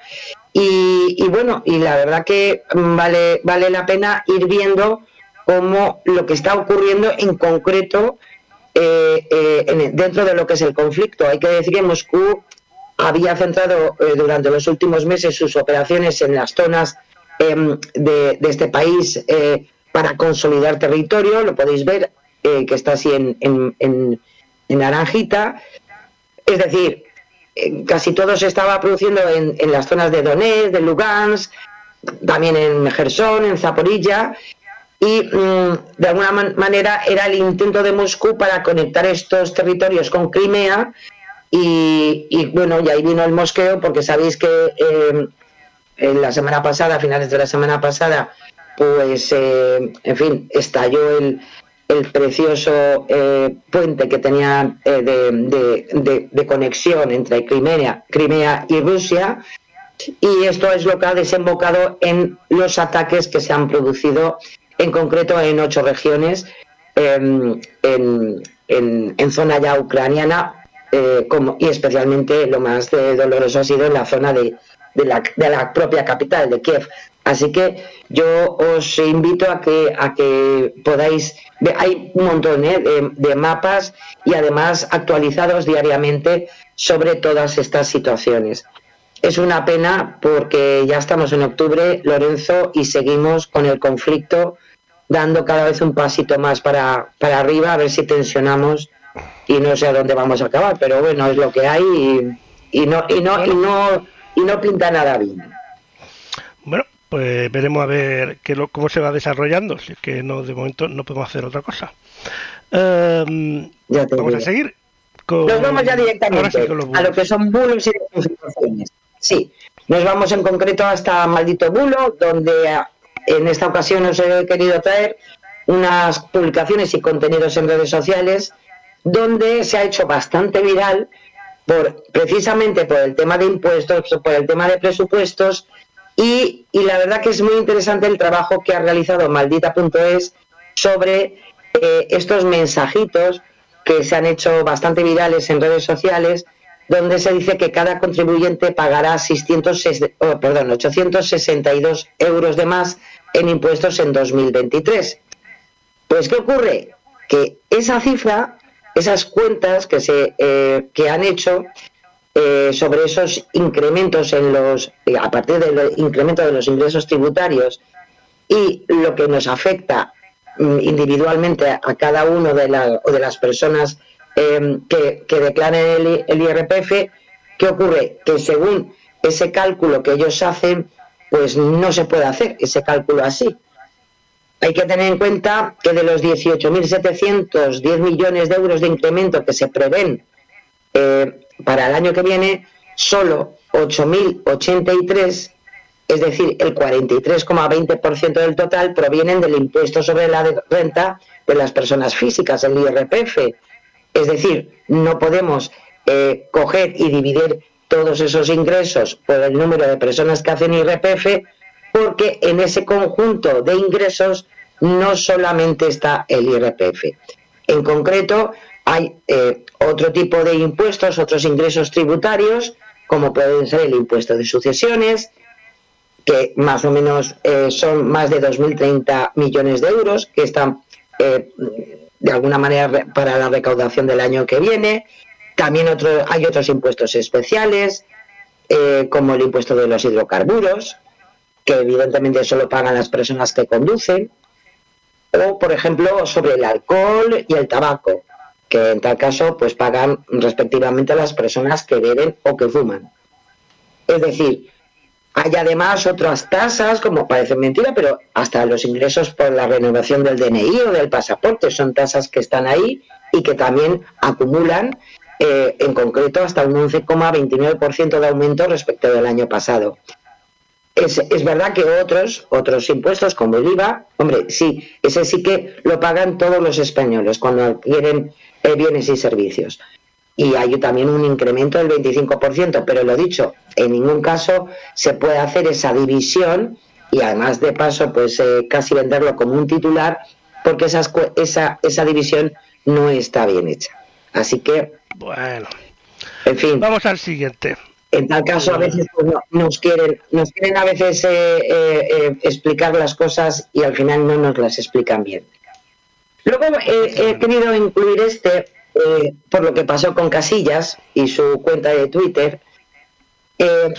Y, y, bueno y la verdad que vale vale la pena ir viendo cómo lo que está ocurriendo en concreto eh, eh, dentro de lo que es el conflicto. Hay que decir que Moscú había centrado eh, durante los últimos meses sus operaciones en las zonas em, de, este país para consolidar territorio. Lo podéis ver que está así en, en, naranjita. Es decir, casi todo se estaba produciendo en, las zonas de Donetsk, de Lugansk, también en Gerson, en Zaporilla, y mm, de alguna manera era el intento de Moscú para conectar estos territorios con Crimea y, bueno, y ahí vino el mosqueo porque sabéis que em, en la semana pasada, a finales de la semana pasada, pues eh, en fin, estalló el, el precioso eh, puente que tenía eh, de, de, conexión entre Crimea, Crimea y Rusia y esto es lo que ha desembocado en los ataques que se han producido en concreto en ocho regiones, em, en, en, zona ya ucraniana, eh, como, y especialmente lo más eh, doloroso ha sido en la zona de, de, la, de, la, propia capital, de Kiev. Así que yo os invito a que, a que podáis, hay un montón eh, de mapas y además actualizados diariamente sobre todas estas situaciones. Es una pena porque ya estamos en octubre, Lorenzo, y seguimos con el conflicto dando cada vez un pasito más para, para arriba, a ver si tensionamos y no sé a dónde vamos a acabar, pero bueno, es lo que hay y, no, y, no, y, no, y no pinta nada bien. Bueno, pues veremos a ver qué lo, cómo se va desarrollando, si es que no, de momento no podemos hacer otra cosa. Em, vamos a seguir. Nos vamos ya directamente a lo que son bulos y desinformaciones. Sí, nos vamos en concreto hasta Maldito Bulo, donde en esta ocasión os he querido traer unas publicaciones y contenidos en redes sociales donde se ha hecho bastante viral por precisamente por el tema de impuestos, por el tema de presupuestos y, la verdad que es muy interesante el trabajo que ha realizado maldita.es sobre eh, estos mensajitos que se han hecho bastante virales en redes sociales donde se dice que cada contribuyente pagará 600, perdón, 862 euros de más en impuestos en 2023. Pues, ¿qué ocurre? Que esa cifra, esas cuentas que, se, eh, que han hecho eh, sobre esos incrementos en los, a partir del incremento de los ingresos tributarios y lo que nos afecta mm, individualmente a cada uno de, la, o de las personas eh, que, que, el, el IRPF, ¿qué ocurre? Que según ese cálculo que ellos hacen, pues no se puede hacer ese cálculo así. Hay que tener en cuenta que de los 18.710 millones de euros de incremento que se prevén eh, para el año que viene, solo 8.083, es decir, el 43,20% del total, provienen del impuesto sobre la renta de las personas físicas, el IRPF. Es decir, no podemos eh, coger y dividir todos esos ingresos por el número de personas que hacen IRPF, porque en ese conjunto de ingresos no solamente está el IRPF. En concreto, hay eh, otro tipo de impuestos, otros ingresos tributarios, como pueden ser el impuesto de sucesiones, que más o menos eh, son más de 2.030 millones de euros, que están de alguna manera para la recaudación del año que viene, También otro, hay otros impuestos especiales, eh, como el impuesto de los hidrocarburos, que evidentemente solo pagan las personas que conducen, o por ejemplo sobre el alcohol y el tabaco, que en tal caso pues pagan respectivamente las personas que beben o que fuman. Es decir, hay además otras tasas, como parece mentira, pero hasta los ingresos por la renovación del DNI o del pasaporte son tasas que están ahí y que también acumulan eh, en concreto hasta un 11,29% de aumento respecto del año pasado. Es, es, verdad que otros, otros impuestos como el IVA, hombre, sí, ese sí que lo pagan todos los españoles cuando adquieren eh, bienes y servicios y hay también un incremento del 25%, pero lo dicho, en ningún caso se puede hacer esa división y además de paso pues eh, casi venderlo como un titular porque esa, esa división no está bien hecha. Así que... Bueno. En fin. Vamos al siguiente. En tal caso a veces pues, nos quieren nos quieren a veces eh, eh, explicar las cosas y al final no nos las explican bien. Luego he querido incluir este eh, por lo que pasó con Casillas y su cuenta de Twitter, eh,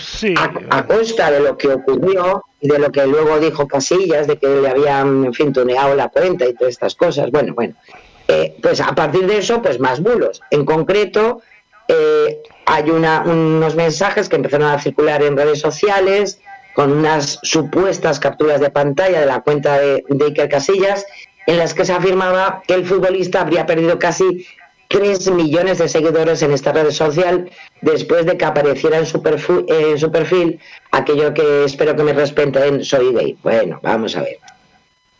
a, costa de lo que ocurrió y de lo que luego dijo Casillas, de que le habían, en fin, tuneado la cuenta y todas estas cosas. Bueno, bueno, eh, pues a partir de eso, pues más bulos. En concreto, hay una, unos mensajes que empezaron a circular en redes sociales con unas supuestas capturas de pantalla de la cuenta de, de Iker Casillas, en las que se afirmaba que el futbolista habría perdido casi 3 millones de seguidores en esta red social después de que apareciera en su, perfil, en su perfil aquello que espero que me respeten, soy gay. Bueno, vamos a ver.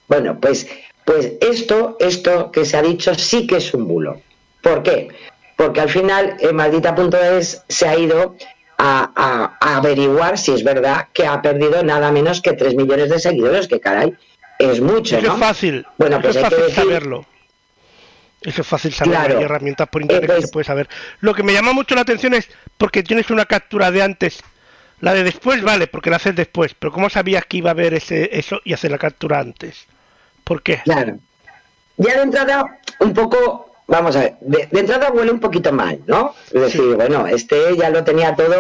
Bueno, pues, pues esto, esto que se ha dicho sí que es un bulo. ¿Por qué? Porque al final en maldita.es se ha ido a, averiguar si es verdad que ha perdido nada menos que 3 millones de seguidores, que caray, es mucho, ¿no? Es fácil. Bueno, pues es hay fácil que decir, saberlo. Eso es fácil saber, Claro. hay herramientas por internet que se puede saber. Lo que me llama mucho la atención es porque tienes una captura de antes. La de después vale, porque la haces después, pero ¿cómo sabías que iba a haber ese eso y hacer la captura antes? ¿Por qué? Claro. Ya de entrada, un poco, vamos a ver, de, de entrada huele un poquito mal, ¿no? Es decir, bueno, este ya lo tenía todo,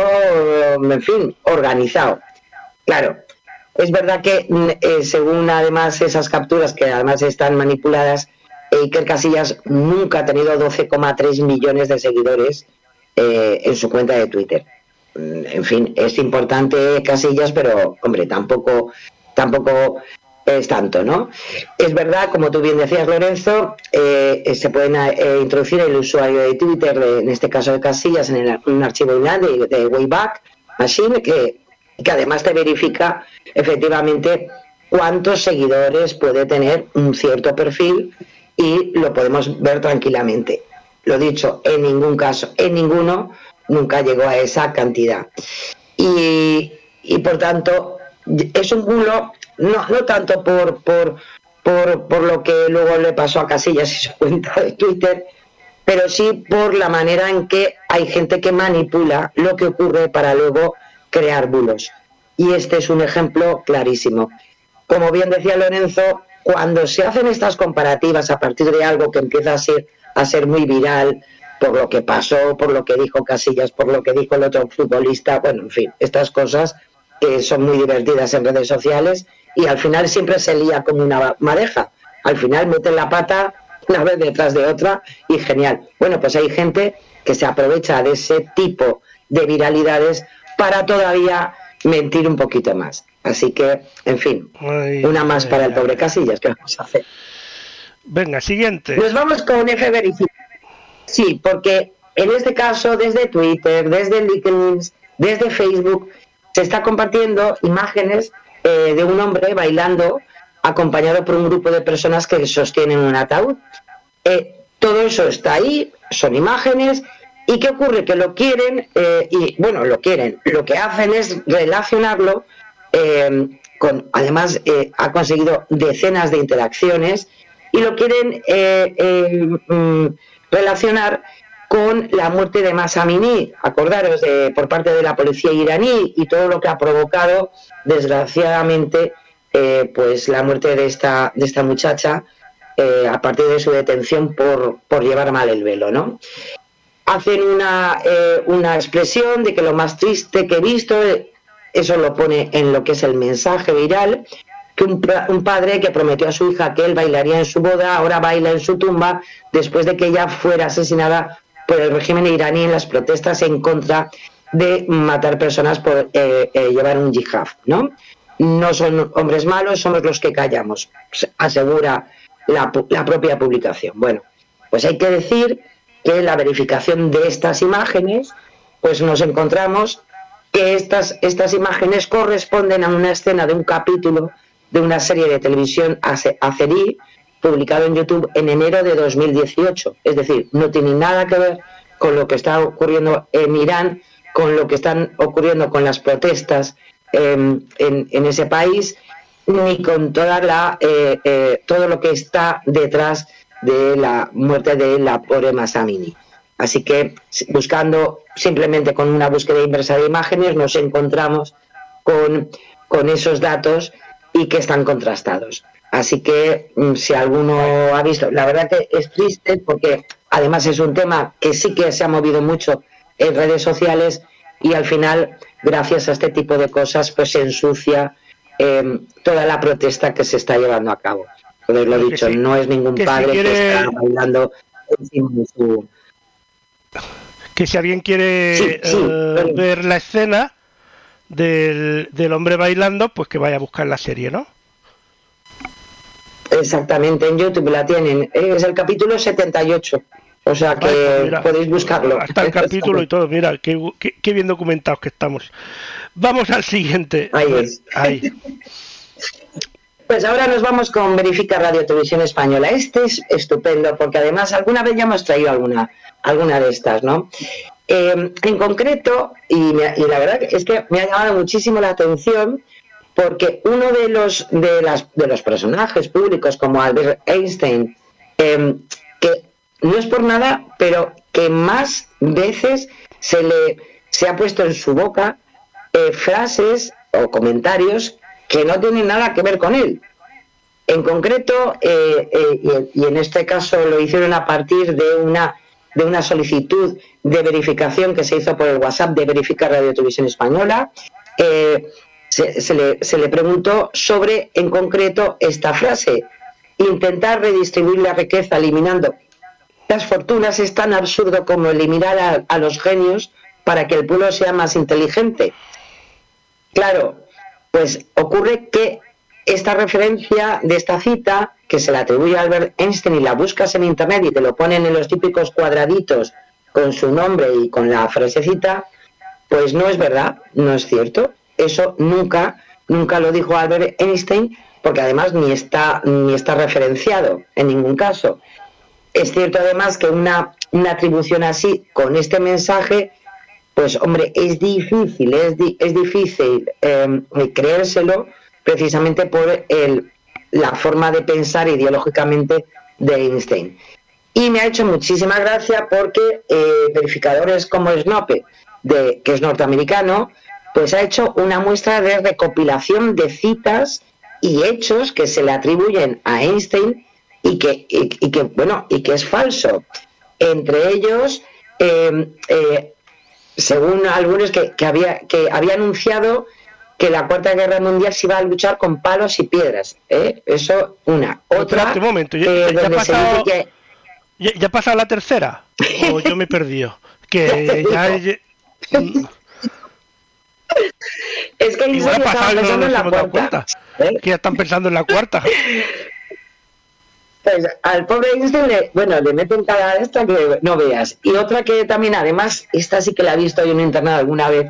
en fin, organizado. Claro, es verdad que mm, eh, según además esas capturas que además están manipuladas, Iker Casillas nunca ha tenido 12,3 millones de seguidores eh, en su cuenta de Twitter. Mm, En fin, es importante Casillas, pero hombre, tampoco, tampoco es tanto, ¿no? Es verdad, como tú bien decías, Lorenzo, eh, se pueden eh, introducir el usuario de Twitter, en este caso de Casillas, en el- un archivo de Wayback Machine, que, que además te verifica efectivamente cuántos seguidores puede tener un cierto perfil y lo podemos ver tranquilamente. Lo dicho, en ningún caso, en ninguno, nunca llegó a esa cantidad. Y, y por tanto, es un bulo, no, no tanto por, por, por, por lo que luego le pasó a Casillas y su cuenta de Twitter, pero sí por la manera en que hay gente que manipula lo que ocurre para luego crear bulos. Y este es un ejemplo clarísimo. Como bien decía Lorenzo, cuando se hacen estas comparativas a partir de algo que empieza a ser, a ser muy viral, por lo que pasó, por lo que dijo Casillas, por lo que dijo el otro futbolista, bueno, en fin, estas cosas que son muy divertidas en redes sociales y al final siempre se lía como una madeja. Al final meten la pata una vez detrás de otra y genial. Bueno, pues hay gente que se aprovecha de ese tipo de viralidades para todavía mentir un poquito más. Así que, en fin, Ay, una más ay, para el pobre Casillas, ¿qué vamos a hacer? Venga, siguiente. Nos vamos con F Verifica. Sí, porque en este caso, desde Twitter, desde LinkedIn, desde Facebook, se está compartiendo imágenes eh, de un hombre bailando acompañado por un grupo de personas que sostienen un ataúd. Eh, todo eso está ahí, son imágenes. ¿Y qué ocurre? Que lo quieren, eh, y bueno, lo quieren, lo que hacen es relacionarlo eh, con, además eh, ha conseguido decenas de interacciones y lo quieren eh, eh, mm, relacionar con la muerte de Masa Amini, acordaros, de, por parte de la policía iraní y todo lo que ha provocado, desgraciadamente, eh, pues la muerte de esta, de esta muchacha eh, a partir de su detención por, por llevar mal el velo, ¿no? hacen una, eh, una expresión de que lo más triste que he visto, eh, eso lo pone en lo que es el mensaje viral, que un, padre que prometió a su hija que él bailaría en su boda, ahora baila en su tumba después de que ella fuera asesinada por el régimen iraní en las protestas en contra de matar personas por eh, eh, llevar un yihad, ¿no? No son hombres malos, somos los que callamos, asegura la, la propia publicación. Bueno, pues hay que decir que la verificación de estas imágenes, pues nos encontramos que estas, estas imágenes corresponden a una escena de un capítulo de una serie de televisión azerí publicado en YouTube en enero de 2018. Es decir, no tiene nada que ver con lo que está ocurriendo en Irán, con lo que están ocurriendo con las protestas eh, en, en, ese país, ni con toda la, eh, eh, todo lo que está detrás de la muerte de la pobre Masamini. Así que buscando simplemente con una búsqueda inversa de imágenes nos encontramos con, con esos datos y que están contrastados. Así que mm, si alguno ha visto, la verdad que es triste porque además es un tema que sí que se ha movido mucho en redes sociales y al final, gracias a este tipo de cosas, pues se ensucia eh, toda la protesta que se está llevando a cabo. Pues lo dicho, sí, no es ningún padre si quiere... que está bailando encima de su... Que si alguien quiere sí, sí, uh, ver la escena del, del hombre bailando, pues que vaya a buscar la serie, ¿no? Exactamente, en YouTube la tienen. Es el capítulo 78. O sea que Ay, pues mira, podéis buscarlo. Hasta el capítulo y todo, mira, qué, qué, qué, bien documentados que estamos. Vamos al siguiente. Ahí es. Ahí. Pues ahora nos vamos con Verifica Radio Televisión Española. Este es estupendo porque además alguna vez ya hemos traído alguna, alguna de estas, ¿no? Eh, en concreto, y, me, y, la verdad es que me ha llamado muchísimo la atención porque uno de los, de las, de los personajes públicos como Albert Einstein, eh, que no es por nada, pero que más veces se le se ha puesto en su boca eh, frases o comentarios que no tienen nada que ver con él. En concreto, eh, y, en este caso lo hicieron a partir de una, de una solicitud de verificación que se hizo por el WhatsApp de Verifica Radio Televisión Española, eh, se, le, se le preguntó sobre, en concreto, esta frase. Intentar redistribuir la riqueza eliminando las fortunas es tan absurdo como eliminar a los genios para que el pueblo sea más inteligente. Claro, pues ocurre que esta referencia de esta cita, que se la atribuye a Albert Einstein y la buscas en internet y te lo ponen en los típicos cuadraditos con su nombre y con la frasecita, pues no es verdad, no es cierto. Eso nunca, nunca lo dijo Albert Einstein, porque además ni está, ni está referenciado en ningún caso. Es cierto además que una, una atribución así, con este mensaje, pues hombre, es difícil, es, di es difícil eh, creérselo precisamente por el, la forma de pensar ideológicamente de Einstein. Y me ha hecho muchísima gracia porque eh, verificadores como Snope, de, que es norteamericano, pues ha hecho una muestra de recopilación de citas y hechos que se le atribuyen a Einstein y que, y, que bueno, y que es falso. Entre ellos, eh, eh, según algunos que, que, había, que había anunciado que la Cuarta Guerra Mundial se iba a luchar con palos y piedras. ¿eh? Eso, una. Otra. Un momento, ya, eh, ya, ha pasado, que... ya, ya, ha pasado la tercera. o yo me he perdido. Que ya. es que Igual ha pasado no nos hemos dado cuenta. ¿eh? Que ya están pensando en la cuarta. Pues al pobre Einstein le, bueno, le meten cada esta que no veas. Y otra que también, además, esta sí que la he visto yo en internet alguna vez.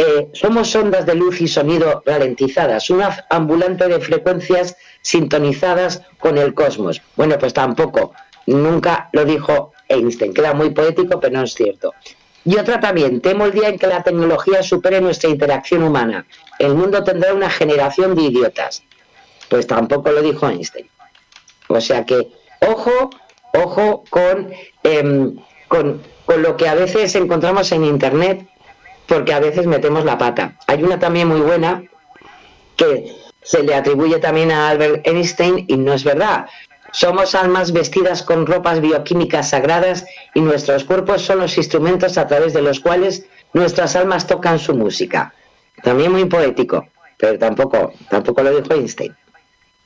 Eh, somos ondas de luz y sonido ralentizadas, una ambulante de frecuencias sintonizadas con el cosmos. Bueno, pues tampoco, nunca lo dijo Einstein, queda muy poético, pero no es cierto. Y otra también, temo el día en que la tecnología supere nuestra interacción humana. El mundo tendrá una generación de idiotas. Pues tampoco lo dijo Einstein. O sea que, ojo, ojo con, con, con lo que a veces encontramos en Internet, porque a veces metemos la pata. Hay una también muy buena que se le atribuye también a Albert Einstein y no es verdad. Somos almas vestidas con ropas bioquímicas sagradas y nuestros cuerpos son los instrumentos a través de los cuales nuestras almas tocan su música. También muy poético, pero tampoco, tampoco lo dijo Einstein.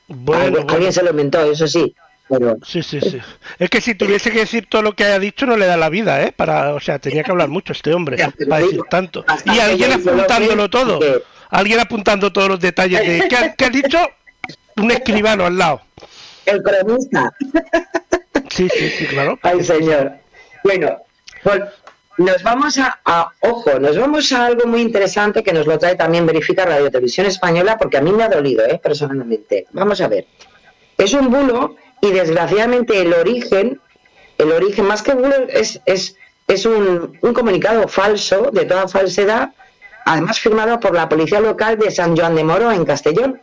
Bueno, Alguien, bueno. alguien se lo inventó, eso sí. Pero Sí, sí, sí. Es que si tuviese que decir todo lo que haya dicho no le da la vida, ¿eh? Para, o sea, tenía que hablar mucho este hombre Ya, para decir tanto. Y alguien apuntándolo todo. que- Alguien apuntando todos los detalles de ¿qué, ha- qué has dicho? Un escribano al lado. el cronista. Sí, sí, sí, claro. Ay, señor. Bueno, pues nos vamos a, a- ojo, nos vamos a algo muy interesante que nos lo trae también Verifica Radio Televisión Española, porque a mí me ha dolido, ¿eh? personalmente. Vamos a ver. Es un bulo y desgraciadamente el origen, el origen más que bulo es, es, es un, un comunicado falso, de toda falsedad, además firmado por la policía local de San Joan de Moro en Castellón.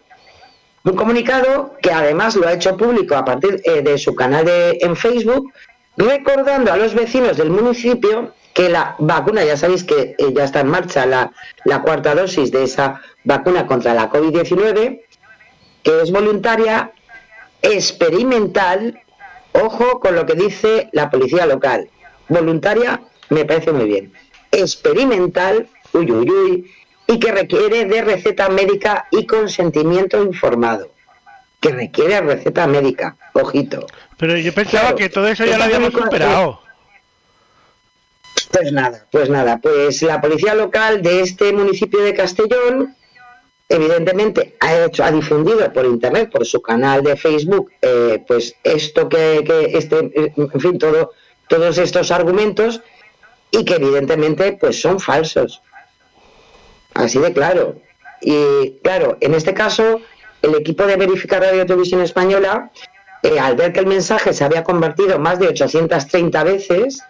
Un comunicado que además lo ha hecho público a partir eh, de su canal de, en Facebook, recordando a los vecinos del municipio que la vacuna, ya sabéis que eh, ya está en marcha la, la cuarta dosis de esa vacuna contra la COVID-19, que es voluntaria, experimental, ojo con lo que dice la policía local. Voluntaria me parece muy bien. Experimental, uy, uy, uy, y que requiere de receta médica y consentimiento informado. Que requiere receta médica, ojito. Pero yo pensaba Claro. que todo eso ya lo habíamos superado. Pues nada, pues nada, pues la policía local de este municipio de Castellón, evidentemente ha hecho, ha difundido por internet, por su canal de Facebook, eh, pues esto que, que este, eh, en fin, todo, todos estos argumentos y que evidentemente pues son falsos. Así de claro. Y claro, en este caso, el equipo de Verificar Radio Televisión Española, eh, al ver que el mensaje se había convertido más de 830 veces,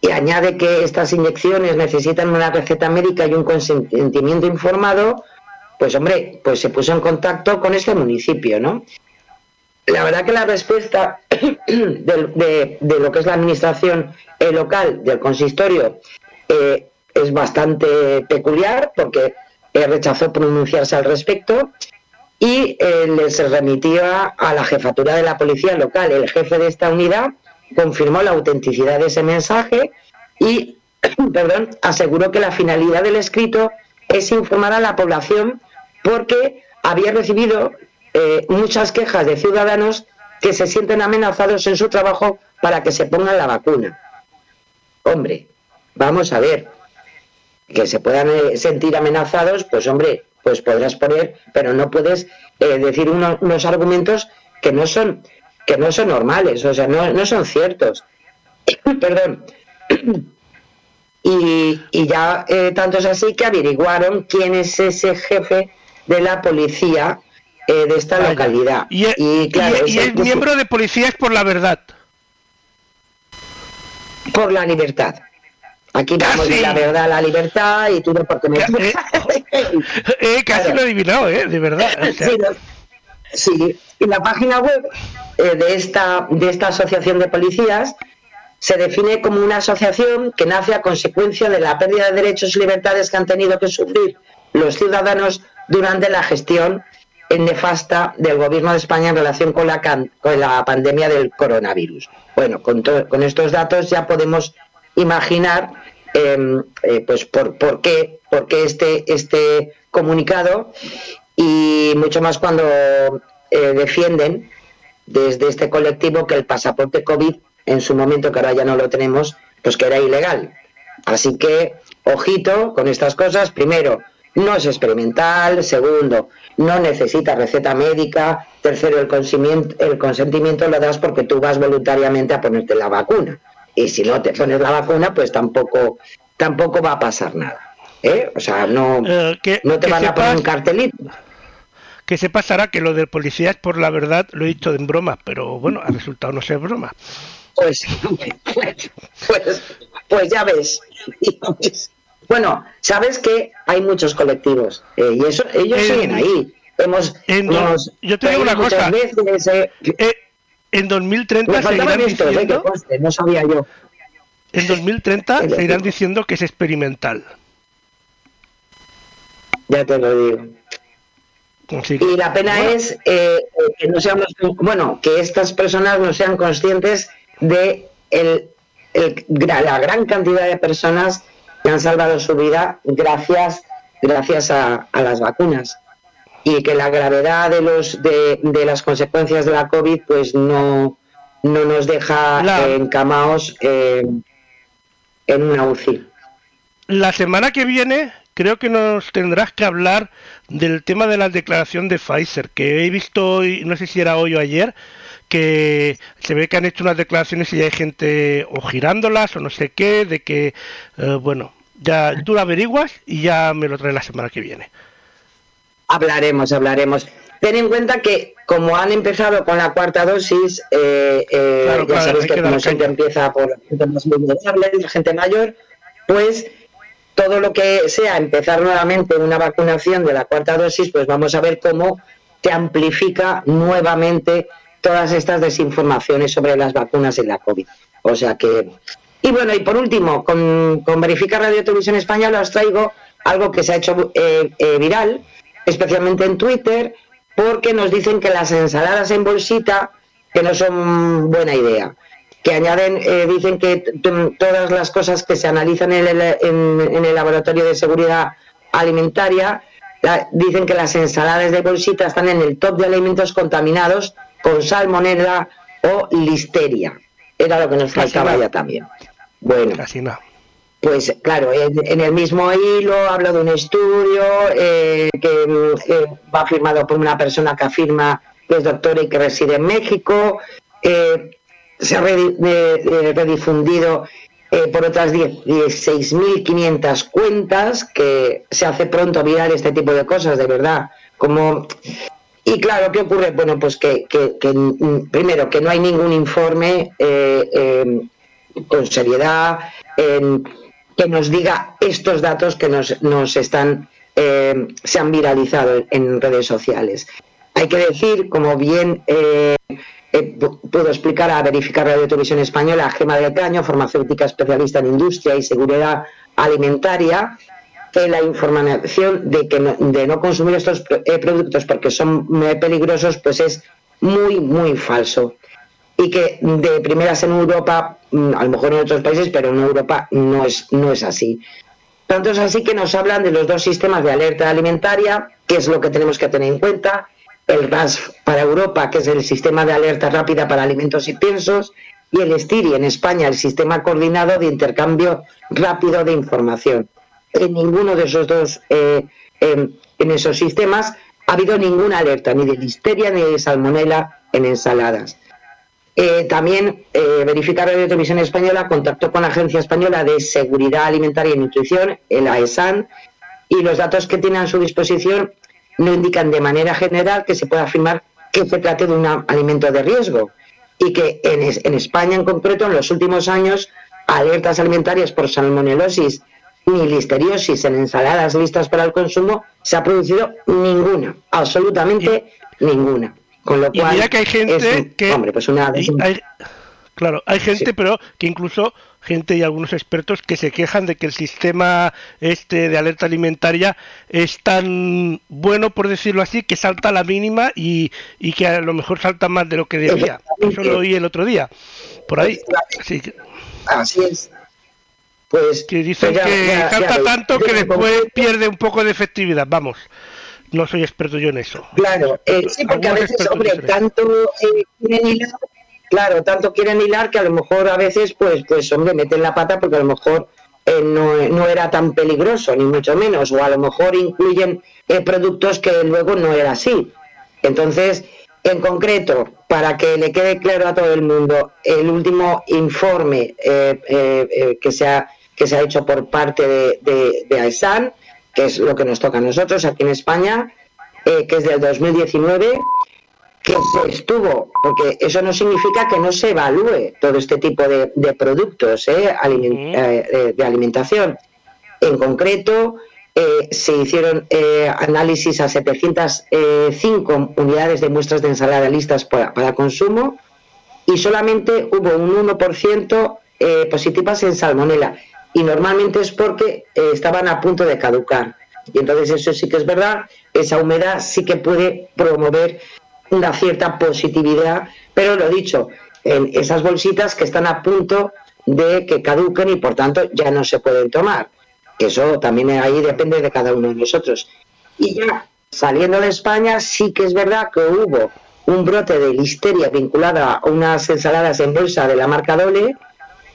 y añade que estas inyecciones necesitan una receta médica y un consentimiento informado, pues hombre, pues se puso en contacto con este municipio, ¿no? La verdad que la respuesta de, lo que es la administración eh, local del consistorio eh, es bastante peculiar porque eh, rechazó pronunciarse al respecto y eh, les remitió a, a la jefatura de la policía local. El jefe de esta unidad confirmó la autenticidad de ese mensaje y, perdón, aseguró que la finalidad del escrito es informar a la población porque había recibido eh, muchas quejas de ciudadanos que se sienten amenazados en su trabajo para que se pongan la vacuna. Hombre, vamos a ver, que se puedan eh, sentir amenazados, pues hombre, pues podrás poner, pero no puedes eh, decir uno- unos argumentos que no son que no son normales, o sea, no, no son ciertos. Perdón. Y, y ya eh, tanto es así que averiguaron quién es ese jefe de la policía eh, de esta Vaya. localidad. Y, es- Y, claro, y- es miembro de Policías por la Verdad. por la libertad. Aquí vamos de la verdad la libertad y tú no porque me... Eh, Eh, casi Claro. lo he adivinado, ¿eh? De verdad. o sea, Sí, no- sí, y la página web eh, de, esta, de esta asociación de policías se define como una asociación que nace a consecuencia de la pérdida de derechos y libertades que han tenido que sufrir los ciudadanos durante la gestión nefasta del gobierno de España en relación con la, can- con la pandemia del coronavirus. Bueno, con, con estos datos ya podemos imaginar eh, eh, pues por, por qué, por qué este, este comunicado y mucho más cuando eh, defienden desde este colectivo que el pasaporte COVID en su momento, que ahora ya no lo tenemos, pues que era ilegal. Así que, ojito con estas cosas. Primero, no es experimental. Segundo, no necesita receta médica. Tercero, el consentimiento, el consentimiento lo das porque tú vas voluntariamente a ponerte la vacuna. Y si no te pones la vacuna, pues tampoco, tampoco va a pasar nada. ¿eh? O sea, no, Eh, que- no te que van a poner un cartelito. que se pasará que lo del Policías por la Verdad lo he dicho en broma, pero bueno, ha resultado no ser broma. Pues, pues, pues, pues ya ves. Bueno, sabes que hay muchos colectivos eh, y eso ellos En- siguen ahí. Hemos, en yo te digo una cosa. veces, eh, Eh, en 2030 me faltaban seguirán estos, eh, que diciendo, conste, no sabía yo. en 2030 Es decir- seguirán diciendo que es experimental. Ya te lo digo. Y la pena es eh, que no seamos, bueno, que estas personas no sean conscientes de el, la gran cantidad de personas que han salvado su vida gracias, gracias a, las vacunas y que la gravedad de los de, las consecuencias de la COVID pues no, no nos deja encamaos eh, en una UCI. La semana que viene creo que nos tendrás que hablar del tema de la declaración de Pfizer, que he visto hoy, no sé si era hoy o ayer, que se ve que han hecho unas declaraciones y hay gente o girándolas o no sé qué, de que, eh, bueno, ya tú lo averiguas y ya me lo traes la semana que viene. Hablaremos, hablaremos. Ten en cuenta que como han empezado con la cuarta dosis, eh, eh, ya sabéis que, como siempre empieza por gente más vulnerable, la gente mayor, pues todo lo que sea empezar nuevamente una vacunación de la cuarta dosis, pues vamos a ver cómo te amplifica nuevamente todas estas desinformaciones sobre las vacunas en la COVID. O sea que... Y bueno, y por último, con, con Verifica Radio Televisión Española os traigo algo que se ha hecho eh, eh, viral, especialmente en Twitter, porque nos dicen que las ensaladas en bolsita que no son buena idea que añaden, eh, dicen que todas las cosas que se analizan en el, en, el laboratorio de seguridad alimentaria, dicen que las ensaladas de bolsita están en el top de alimentos contaminados con salmonella o listeria. Era lo que nos faltaba ya también. Bueno, pues claro, en, el mismo hilo hablo de un estudio eh, que eh, va firmado por una persona que afirma que es doctora y que reside en México. Eh, se ha redifundido eh, por otras 16.500 cuentas, que se hace pronto viral este tipo de cosas, de verdad. Como y claro, ¿qué ocurre? Bueno, pues que, mm, primero, que no hay ningún informe eh, em, con seriedad que nos diga estos datos que nos, nos están, em, se han viralizado en redes sociales. Hay que decir, como bien eh, eh, puedo explicar a Verificar Radio Televisión Española, Gema del Caño, farmacéutica especialista en industria y seguridad alimentaria, que la información de que no, de no consumir estos eh, productos porque son peligrosos, pues es muy, muy falso. Y que de primeras en Europa, mm, a lo mejor en otros países, pero en Europa no es, no es así. Tanto es así que nos hablan de los dos sistemas de alerta alimentaria, que es lo que tenemos que tener en cuenta, el RAS para Europa, que es el sistema de alerta rápida para alimentos y piensos, y el STIRI en España, el sistema coordinado de intercambio rápido de información. En ninguno de esos dos, eh, en, esos sistemas, ha habido ninguna alerta, ni de listeria ni de salmonela en ensaladas. Eh, también eh, Verificar Radio Televisión Española contactó con la Agencia Española de Seguridad Alimentaria y Nutrición, el AESAN, y los datos que tiene a su disposición no indican de manera general que se pueda afirmar que se trate de un alimento de riesgo y que en, España en concreto en los últimos años alertas alimentarias por salmonelosis ni listeriosis en ensaladas listas para el consumo se ha producido ninguna, absolutamente ninguna. Con lo cual, que hay gente que, hombre, pues una, Claro, hay gente, pero que incluso gente y algunos expertos que se quejan de que el sistema este de alerta alimentaria es tan bueno, por decirlo así, que salta a la mínima y, y que a lo mejor salta más de lo que debía. Eso lo oí el otro día, por ahí. Así, es. Pues, que dicen pues que salta tanto que después pierde un poco de efectividad. Vamos, no soy experto yo en eso. Claro, eh, sí, porque a veces, hombre, tanto eh, claro, tanto quieren hilar que a lo mejor a veces, pues, pues hombre, meten la pata porque a lo mejor eh, no, era tan peligroso, ni mucho menos, o a lo mejor incluyen productos que luego no era así. Entonces, en concreto, para que le quede claro a todo el mundo, el último informe eh, que, se ha, que se ha hecho por parte de, de, de AESAN, que es lo que nos toca a nosotros aquí en España, que es del 2019, que se estuvo, porque eso no significa que no se evalúe todo este tipo de, productos ¿eh? Eh, eh, de alimentación. En concreto, se hicieron análisis a 705 unidades de muestras de ensalada listas para, para consumo y solamente hubo un 1% positivas en salmonela y normalmente es porque estaban a punto de caducar. Y entonces eso sí que es verdad, esa humedad sí que puede promover una cierta positividad, pero lo dicho, en esas bolsitas que están a punto de que caduquen y por tanto ya no se pueden tomar. Eso también ahí depende de cada uno de nosotros. Y ya saliendo de España, sí que es verdad que hubo un brote de listeria vinculada a unas ensaladas en bolsa de la marca Dole,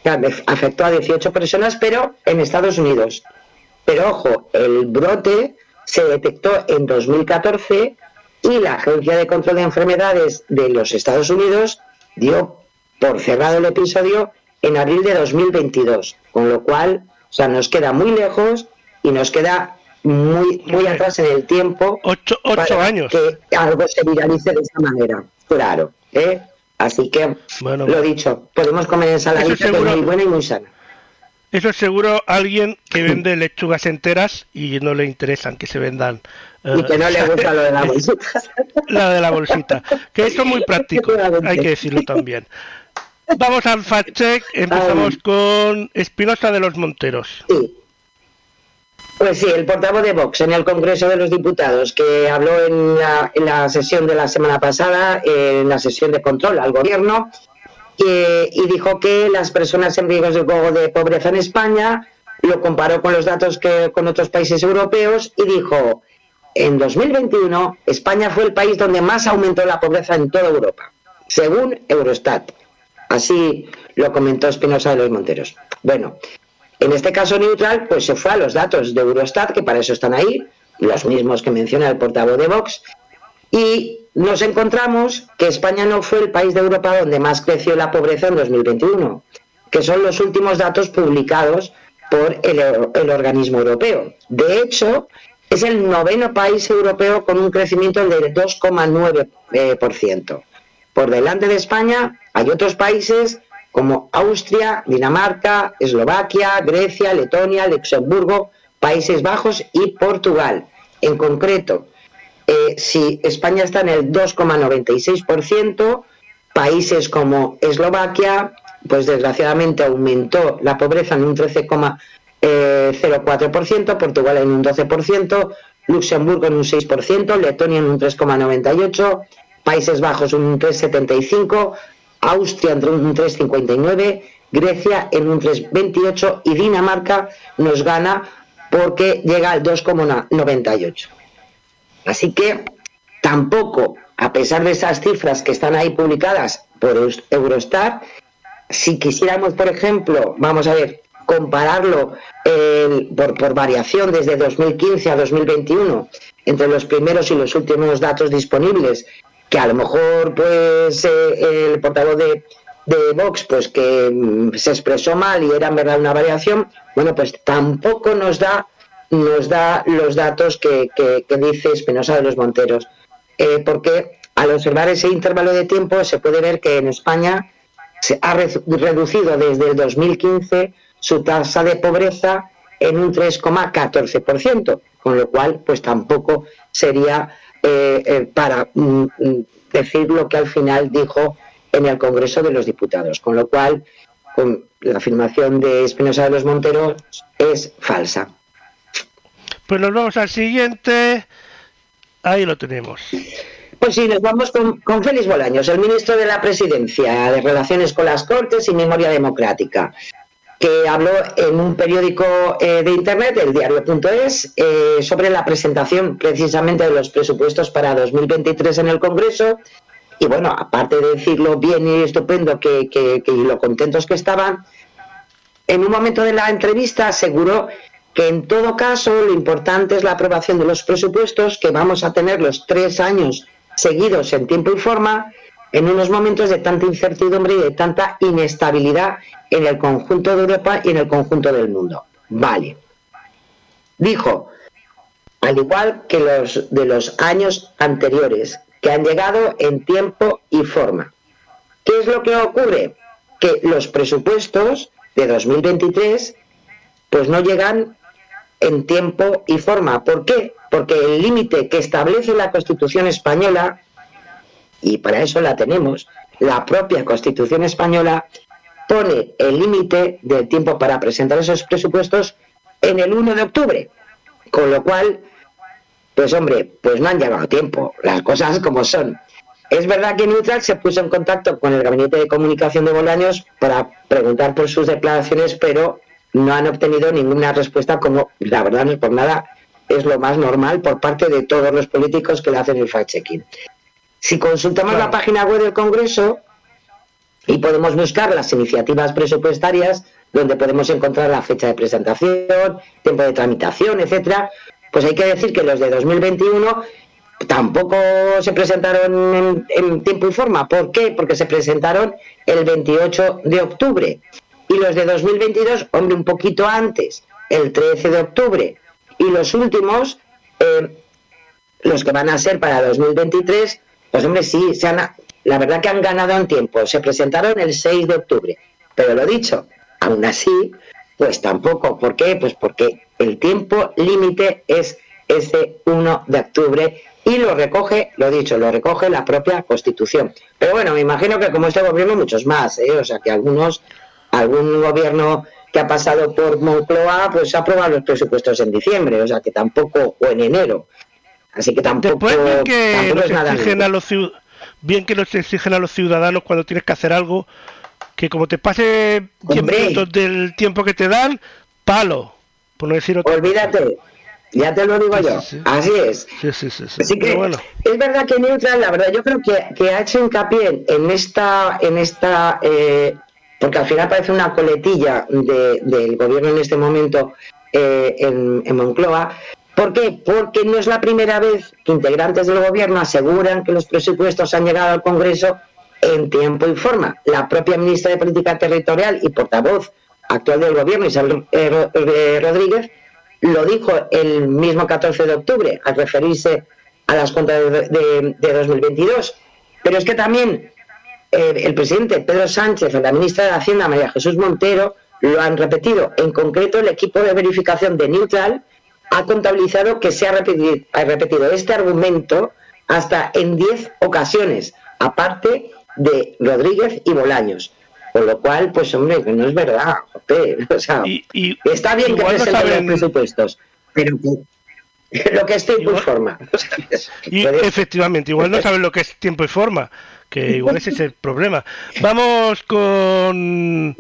afectó a 18 personas, pero en Estados Unidos. Pero ojo, el brote se detectó en 2014 y la Agencia de Control de Enfermedades de los Estados Unidos dio por cerrado el episodio en abril de 2022, con lo cual, o sea, nos queda muy lejos y nos queda muy muy atrás en el tiempo. Ocho, ocho años. Que algo se viralice de esa manera, claro. ¿eh? Así que, Bueno, lo dicho, podemos comer ensaladita que es muy buena y muy sana. Eso es seguro alguien que vende lechugas enteras y no le interesan que se vendan eh, Y que no le gusta lo de la bolsita. la de la bolsita. Que eso es muy práctico, hay que decirlo también. Vamos al fact check, empezamos Ay. con Espinosa de los Monteros. Sí. Pues sí, el portavoz de Vox en el Congreso de los Diputados, que habló en la, sesión de la semana pasada, en la sesión de control al Gobierno, y dijo que las personas en riesgo de pobreza en España lo comparó con los datos que con otros países europeos y dijo, en 2021 España fue el país donde más aumentó la pobreza en toda Europa, según Eurostat. Así lo comentó Espinosa de los Monteros. Bueno, en este caso neutral, pues se fue a los datos de Eurostat, que para eso están ahí, los mismos que menciona el portavoz de Vox, y nos encontramos que España no fue el país de Europa donde más creció la pobreza en 2021, que son los últimos datos publicados por el, organismo europeo. De hecho, es el noveno país europeo con un crecimiento del 2,9%. eh, por. Por delante de España hay otros países como Austria, Dinamarca, Eslovaquia, Grecia, Letonia, Luxemburgo, Países Bajos y Portugal. En concreto, eh, si España está en el 2,96%, países como Eslovaquia, pues desgraciadamente aumentó la pobreza en un 13,04%, Portugal en un 12%, Luxemburgo en un 6%, Letonia en un 3,98%, Países Bajos un 3,75%, Austria entre un 3,59%, Grecia en un 3,28% y Dinamarca nos gana porque llega al 2,98%. Así que tampoco, a pesar de esas cifras que están ahí publicadas por Eurostat, si quisiéramos, por ejemplo, vamos a ver, compararlo eh, por, por variación desde 2015 a 2021 entre los primeros y los últimos datos disponibles, que a lo mejor pues eh, el portavoz de, Vox pues que mm, se expresó mal y era en verdad una variación, bueno pues tampoco nos da nos da los datos que, que- dice Espinosa de los Monteros, Eh, porque al observar ese intervalo de tiempo se puede ver que en España se ha re- reducido desde el 2015 su tasa de pobreza en un 3,14%, con lo cual pues tampoco sería eh, eh, para mm, mm, decir lo que al final dijo en el Congreso de los Diputados, con lo cual con la afirmación de Espinosa de los Monteros es falsa. Pues nos vamos al siguiente. Ahí lo tenemos. Pues sí, nos vamos con, con Félix Bolaños, el ministro de la Presidencia de Relaciones con las Cortes y Memoria Democrática, que habló en un periódico eh, de Internet, el diario.es, eh, sobre la presentación precisamente de los presupuestos para 2023 en el Congreso. Y bueno, aparte de decirlo bien y estupendo que, que, que y lo contentos que estaban, en un momento de la entrevista aseguró que en todo caso lo importante es la aprobación de los presupuestos, que vamos a tener los tres años seguidos en tiempo y forma, en unos momentos de tanta incertidumbre y de tanta inestabilidad en el conjunto de Europa y en el conjunto del mundo. Vale. Dijo, al igual que los de los años anteriores, que han llegado en tiempo y forma. ¿Qué es lo que ocurre? Que los presupuestos de 2023 pues no llegan en tiempo y forma. ¿Por qué? Porque el límite que establece la Constitución española, y para eso la tenemos, la propia Constitución española pone el límite del tiempo para presentar esos presupuestos en el 1 de octubre. Con lo cual, pues hombre, pues no han llegado a tiempo, las cosas como son. Es verdad que Neutral se puso en contacto con el Gabinete de Comunicación de Bolaños para preguntar por sus declaraciones, pero no han obtenido ninguna respuesta, como la verdad no es por nada, es lo más normal por parte de todos los políticos que le hacen el fact-checking. Si consultamos la página web del Congreso y podemos buscar las iniciativas presupuestarias, donde podemos encontrar la fecha de presentación, tiempo de tramitación, etcétera, pues hay que decir que los de 2021 tampoco se presentaron en, tiempo y forma. ¿Por qué? Porque se presentaron el 28 de octubre. Y los de 2022, hombre, un poquito antes, el 13 de octubre. Y los últimos, eh, los que van a ser para 2023, pues hombre, sí, se han, la verdad que han ganado en tiempo. Se presentaron el 6 de octubre. Pero lo dicho, aún así, pues tampoco. ¿Por qué? Pues porque el tiempo límite es ese 1 de octubre y lo recoge, lo dicho, lo recoge la propia Constitución. Pero bueno, me imagino que como este gobierno, muchos más, ¿eh? o sea que algunos, algún gobierno que ha pasado por Moncloa, pues ha aprobado los presupuestos en diciembre, o sea que tampoco, o en enero. Así que tampoco, bien que nos es nada exigen a los bien que nos exigen a los ciudadanos cuando tienes que hacer algo, que como te pase 10 Hombre. minutos del tiempo que te dan, palo, por no decir otra cosa. Olvídate, ya te lo digo Sí, yo, sí, sí. así es. Sí, sí, sí, sí. Así que bueno, es verdad que Neutral, la verdad, yo creo que, que ha hecho hincapié en esta, en esta, eh, porque al final parece una coletilla de- del gobierno en este momento eh, en, en Moncloa. ¿Por qué? Porque no es la primera vez que integrantes del gobierno aseguran que los presupuestos han llegado al Congreso en tiempo y forma. La propia ministra de Política Territorial y portavoz actual del gobierno, Isabel eh, eh, Rodríguez, lo dijo el mismo 14 de octubre al referirse a las cuentas de, de- de 2022. Pero es que también eh, el presidente Pedro Sánchez o la ministra de Hacienda María Jesús Montero lo han repetido. En concreto, el equipo de verificación de Neutral ha contabilizado que se ha repetido, ha repetido este argumento hasta en 10 ocasiones, aparte de Rodríguez y Bolaños. Con lo cual, pues hombre, no es verdad. o sea, y, y Está bien que no saben- los presupuestos, pero que lo que estoy por Igual- forma. Y efectivamente, igual no saben lo que es tiempo y forma, que igual ese es el problema. Vamos con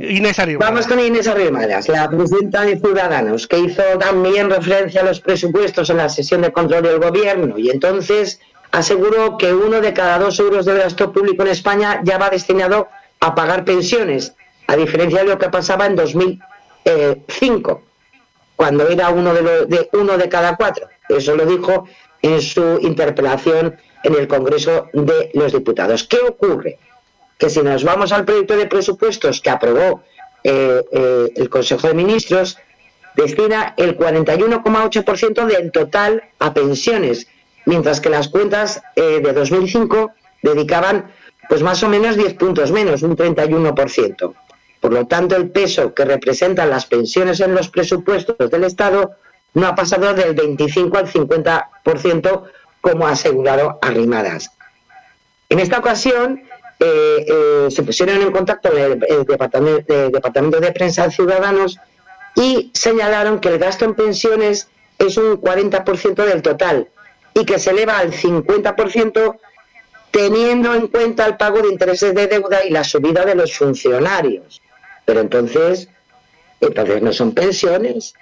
Inés Arriba. Vamos con Inés Arrimadas, la presidenta de Ciudadanos, que hizo también referencia a los presupuestos en la sesión de control del gobierno y entonces aseguró que uno de cada dos euros de gasto público en España ya va destinado a pagar pensiones, a diferencia de lo que pasaba en 2005, cuando era uno de, lo- de uno de cada cuatro. Eso lo dijo en su interpelación en el Congreso de los Diputados. ¿Qué ocurre? que si nos vamos al proyecto de presupuestos que aprobó eh, eh, el Consejo de Ministros, destina el 41,8% del total a pensiones, mientras que las cuentas eh, de 2005 dedicaban pues más o menos 10 puntos menos, un 31%. Por lo tanto, el peso que representan las pensiones en los presupuestos del Estado no ha pasado del 25 al 50% como ha asegurado Arrimadas. En esta ocasión eh, eh, se pusieron en contacto con el, el departamento, el departamento de Prensa de Ciudadanos y señalaron que el gasto en pensiones es un 40% del total y que se eleva al 50% teniendo en cuenta el pago de intereses de deuda y la subida de los funcionarios. Pero entonces, entonces no son pensiones.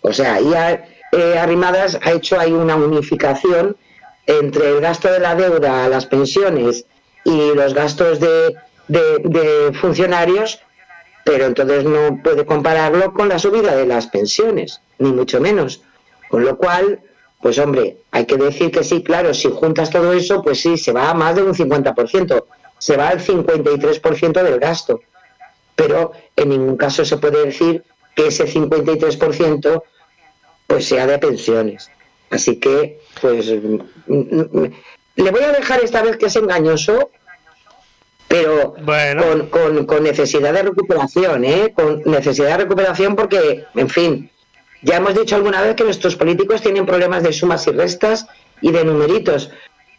O sea, ahí ha- eh, Arrimadas ha hecho ahí una unificación entre el gasto de la deuda, las pensiones y los gastos de, de- de funcionarios, pero entonces no puede compararlo con la subida de las pensiones, ni mucho menos. Con lo cual, pues hombre, hay que decir que sí, claro, si juntas todo eso, pues sí, se va a más de un 50%, se va al 53% del gasto. Pero en ningún caso se puede decir que ese 53% pues sea de pensiones. Así que, pues, le voy a dejar esta vez que es engañoso, pero Bueno. con, con- con necesidad de recuperación, ¿eh? Con necesidad de recuperación porque, en fin, ya hemos dicho alguna vez que nuestros políticos tienen problemas de sumas y restas y de numeritos,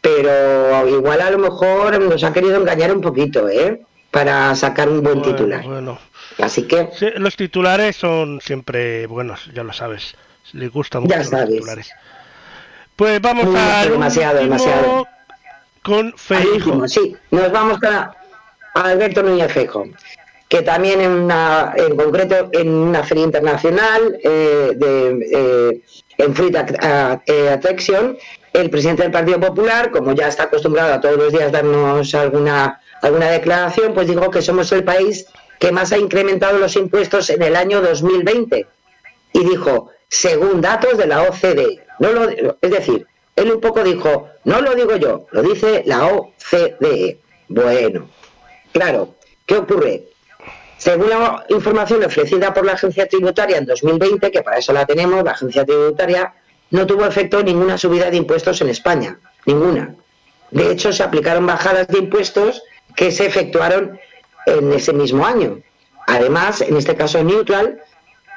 pero igual a lo mejor nos ha querido engañar un poquito, ¿eh? Para sacar un buen Bueno, titular. bueno. Así que, Sí, los titulares son siempre buenos, ya lo sabes. Les gusta mucho Ya los titulares. Pues vamos Mucho, a demasiado, demasiado. con último, sí, nos vamos a- Alberto Núñez Feijóo, que también en, una, en concreto en una feria internacional eh, de, eh, en Fruit Attraction, el presidente del Partido Popular, como ya está acostumbrado a todos los días darnos alguna, alguna declaración, pues dijo que somos el país que más ha incrementado los impuestos en el año 2020 y dijo, según datos de la OCDE. No lo, es decir, él un poco dijo, no lo digo yo, lo dice la OCDE. Bueno, claro, ¿qué ocurre? Según la información ofrecida por la agencia tributaria en 2020, que para eso la tenemos, la agencia tributaria no tuvo efecto ninguna subida de impuestos en España, ninguna. De hecho, se aplicaron bajadas de impuestos que se efectuaron en ese mismo año. Además, en este caso Neutral,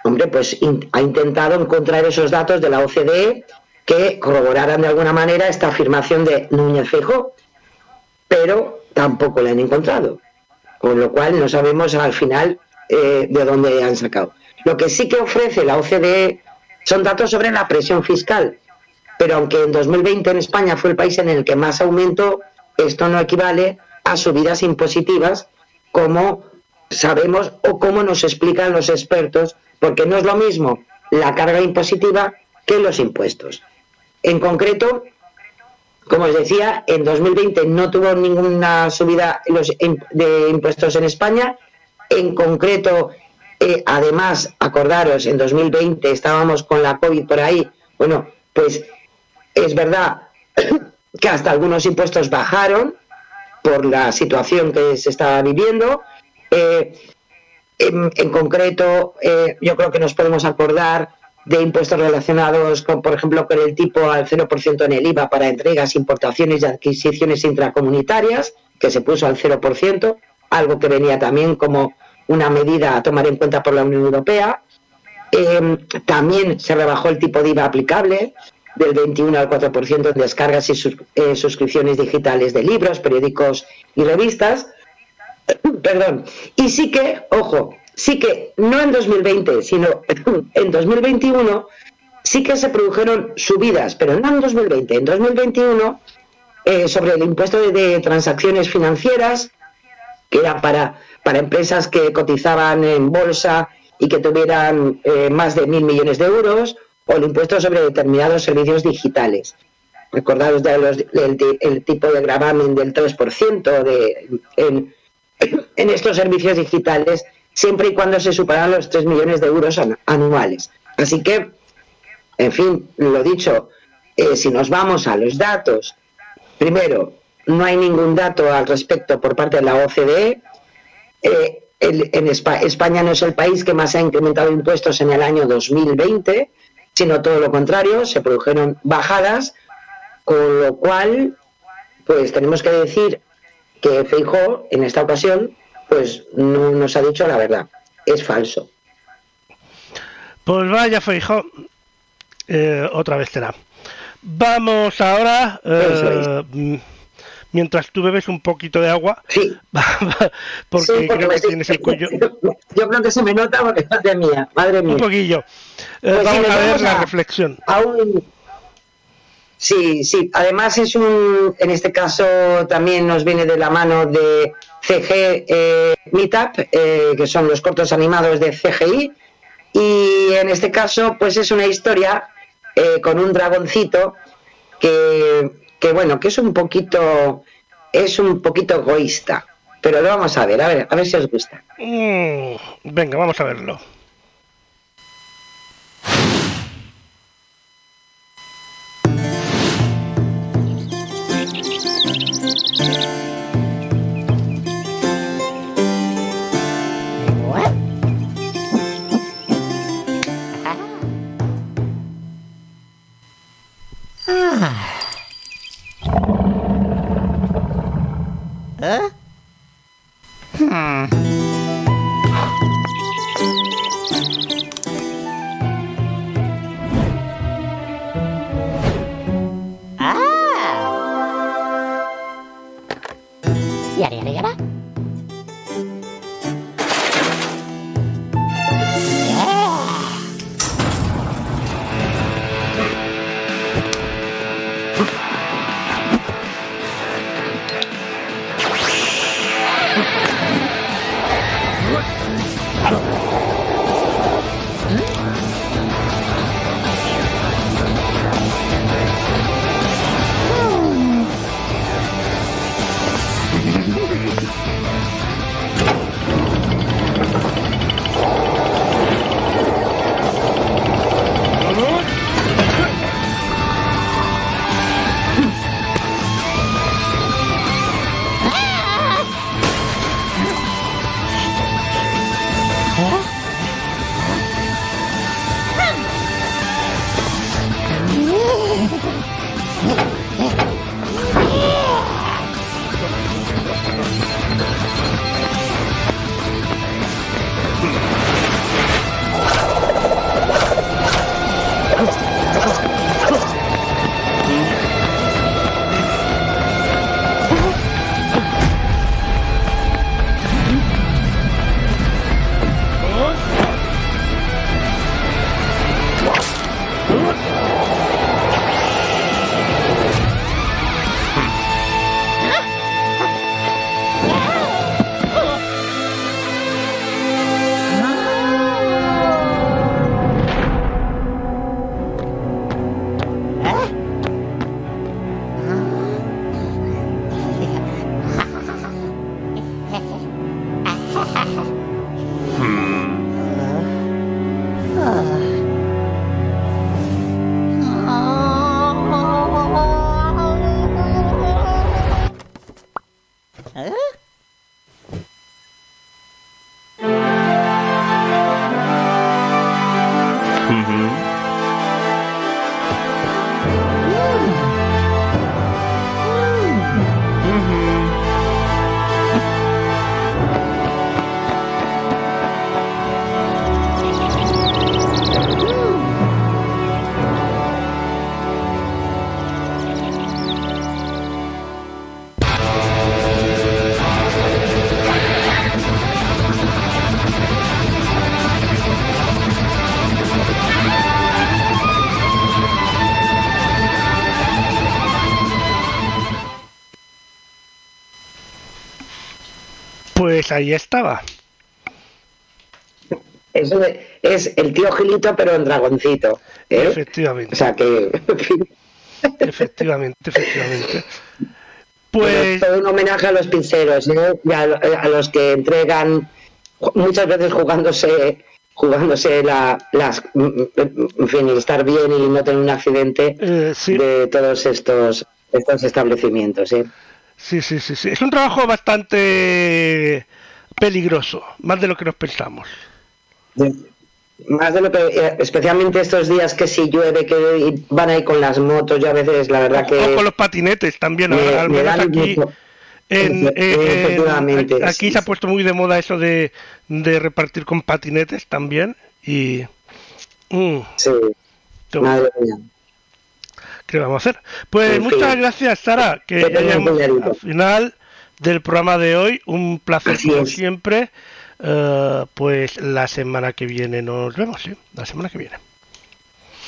hombre, pues ha intentado encontrar esos datos de la OCDE que corroboraran de alguna manera esta afirmación de Núñez Feijóo, pero tampoco la han encontrado, con lo cual no sabemos al final eh, de dónde han sacado. Lo que sí que ofrece la OCDE son datos sobre la presión fiscal, pero aunque en 2020 en España fue el país en el que más aumentó, esto no equivale a subidas impositivas como sabemos o como nos explican los expertos, porque no es lo mismo la carga impositiva que los impuestos. En concreto, como os decía, en 2020 no tuvo ninguna subida de impuestos en España. En concreto, eh, además, acordaros, en 2020 estábamos con la COVID por ahí. Bueno, pues es verdad que hasta algunos impuestos bajaron por la situación que se estaba viviendo. Eh, en, concreto, eh, yo creo que nos podemos acordar de impuestos relacionados con, por ejemplo, con el tipo al 0% en el IVA para entregas, importaciones y adquisiciones intracomunitarias, que se puso al 0%, algo que venía también como una medida a tomar en cuenta por la Unión Europea. Eh, también se rebajó el tipo de IVA aplicable del 21 al 4% en descargas y sus- eh, suscripciones digitales de libros, periódicos y revistas. Perdón. Y sí que, ojo, sí que no en 2020, sino en 2021, sí que se produjeron subidas, pero no en 2020, en 2021, eh, sobre el impuesto de, de transacciones financieras, que era para, para empresas que cotizaban en bolsa y que tuvieran eh, más de mil millones de euros, o el impuesto sobre determinados servicios digitales. Recordaros de los- el, ti- el tipo de gravamen del 3% de, en, estos servicios digitales, siempre y cuando se superan los 3 millones de euros an- anuales. Así que, en fin, lo dicho, eh, si nos vamos a los datos, primero, no hay ningún dato al respecto por parte de la OCDE. Eh, el- en Espa- España no es el país que más ha incrementado impuestos en el año 2020, sino todo lo contrario, se produjeron bajadas, con lo cual, pues tenemos que decir que Feijóo, en esta ocasión, pues no nos ha dicho la verdad, es falso. Pues vaya, Feijóo. Eh, otra vez será. Vamos ahora. eh, mientras tú bebes un poquito de agua, Sí, porque sí, creo que tienes el cuello Yo creo que se me nota porque madre mía, madre mía. un poquillo. Eh, Pues vamos a ver vamos la a- reflexión. Aún. Sí, sí. Además es un, en este caso también nos viene de la mano de CG eh, Meetup, eh, que son los cortos animados de CGI. Y en este caso, pues es una historia eh, con un dragoncito que, que bueno, que es un poquito, es un poquito egoísta. Pero lo vamos a ver, a ver, a ver si os gusta. Mm, venga, vamos a verlo. え Hmm. Ahí estaba. Eso es el tío Gilito, pero en dragoncito. ¿eh? Efectivamente. O sea que. Efectivamente, efectivamente. Pues es todo un homenaje a los pinceros, ¿eh? Y a, a los que entregan muchas veces jugándose jugándose la, las en fin estar bien y no tener un accidente eh, sí, de todos estos estos establecimientos ¿eh? sí, sí, sí, sí. Es un trabajo bastante peligroso, más de lo que nos pensamos. Más de lo que eh, especialmente estos días que si llueve que van ahí con las motos yo a veces la verdad O que con los patinetes también, me- al me menos aquí. En, efectivamente, aquí se ha puesto muy de moda eso de, de repartir con patinetes también y mm, sí, madre mía. qué vamos a hacer. Pues muchas gracias Sara, que Que al final del programa de hoy, un placer como siempre. Eh, pues la semana que viene nos vemos, sí, la semana que viene.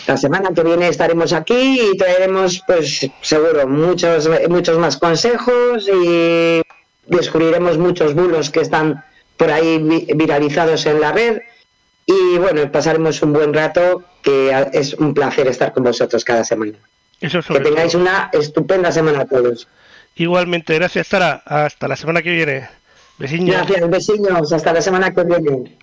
La semana que viene estaremos aquí y traeremos, pues seguro, muchos, muchos más consejos y descubriremos muchos bulos que están por ahí vi- viralizados en la red. Y bueno, pasaremos un buen rato, que es un placer estar con vosotros cada semana. Eso Que tengáis todo. una estupenda semana a todos. Igualmente, gracias Sara. Hasta la semana que viene. Vecinos. Gracias, vecinos. Hasta la semana que viene.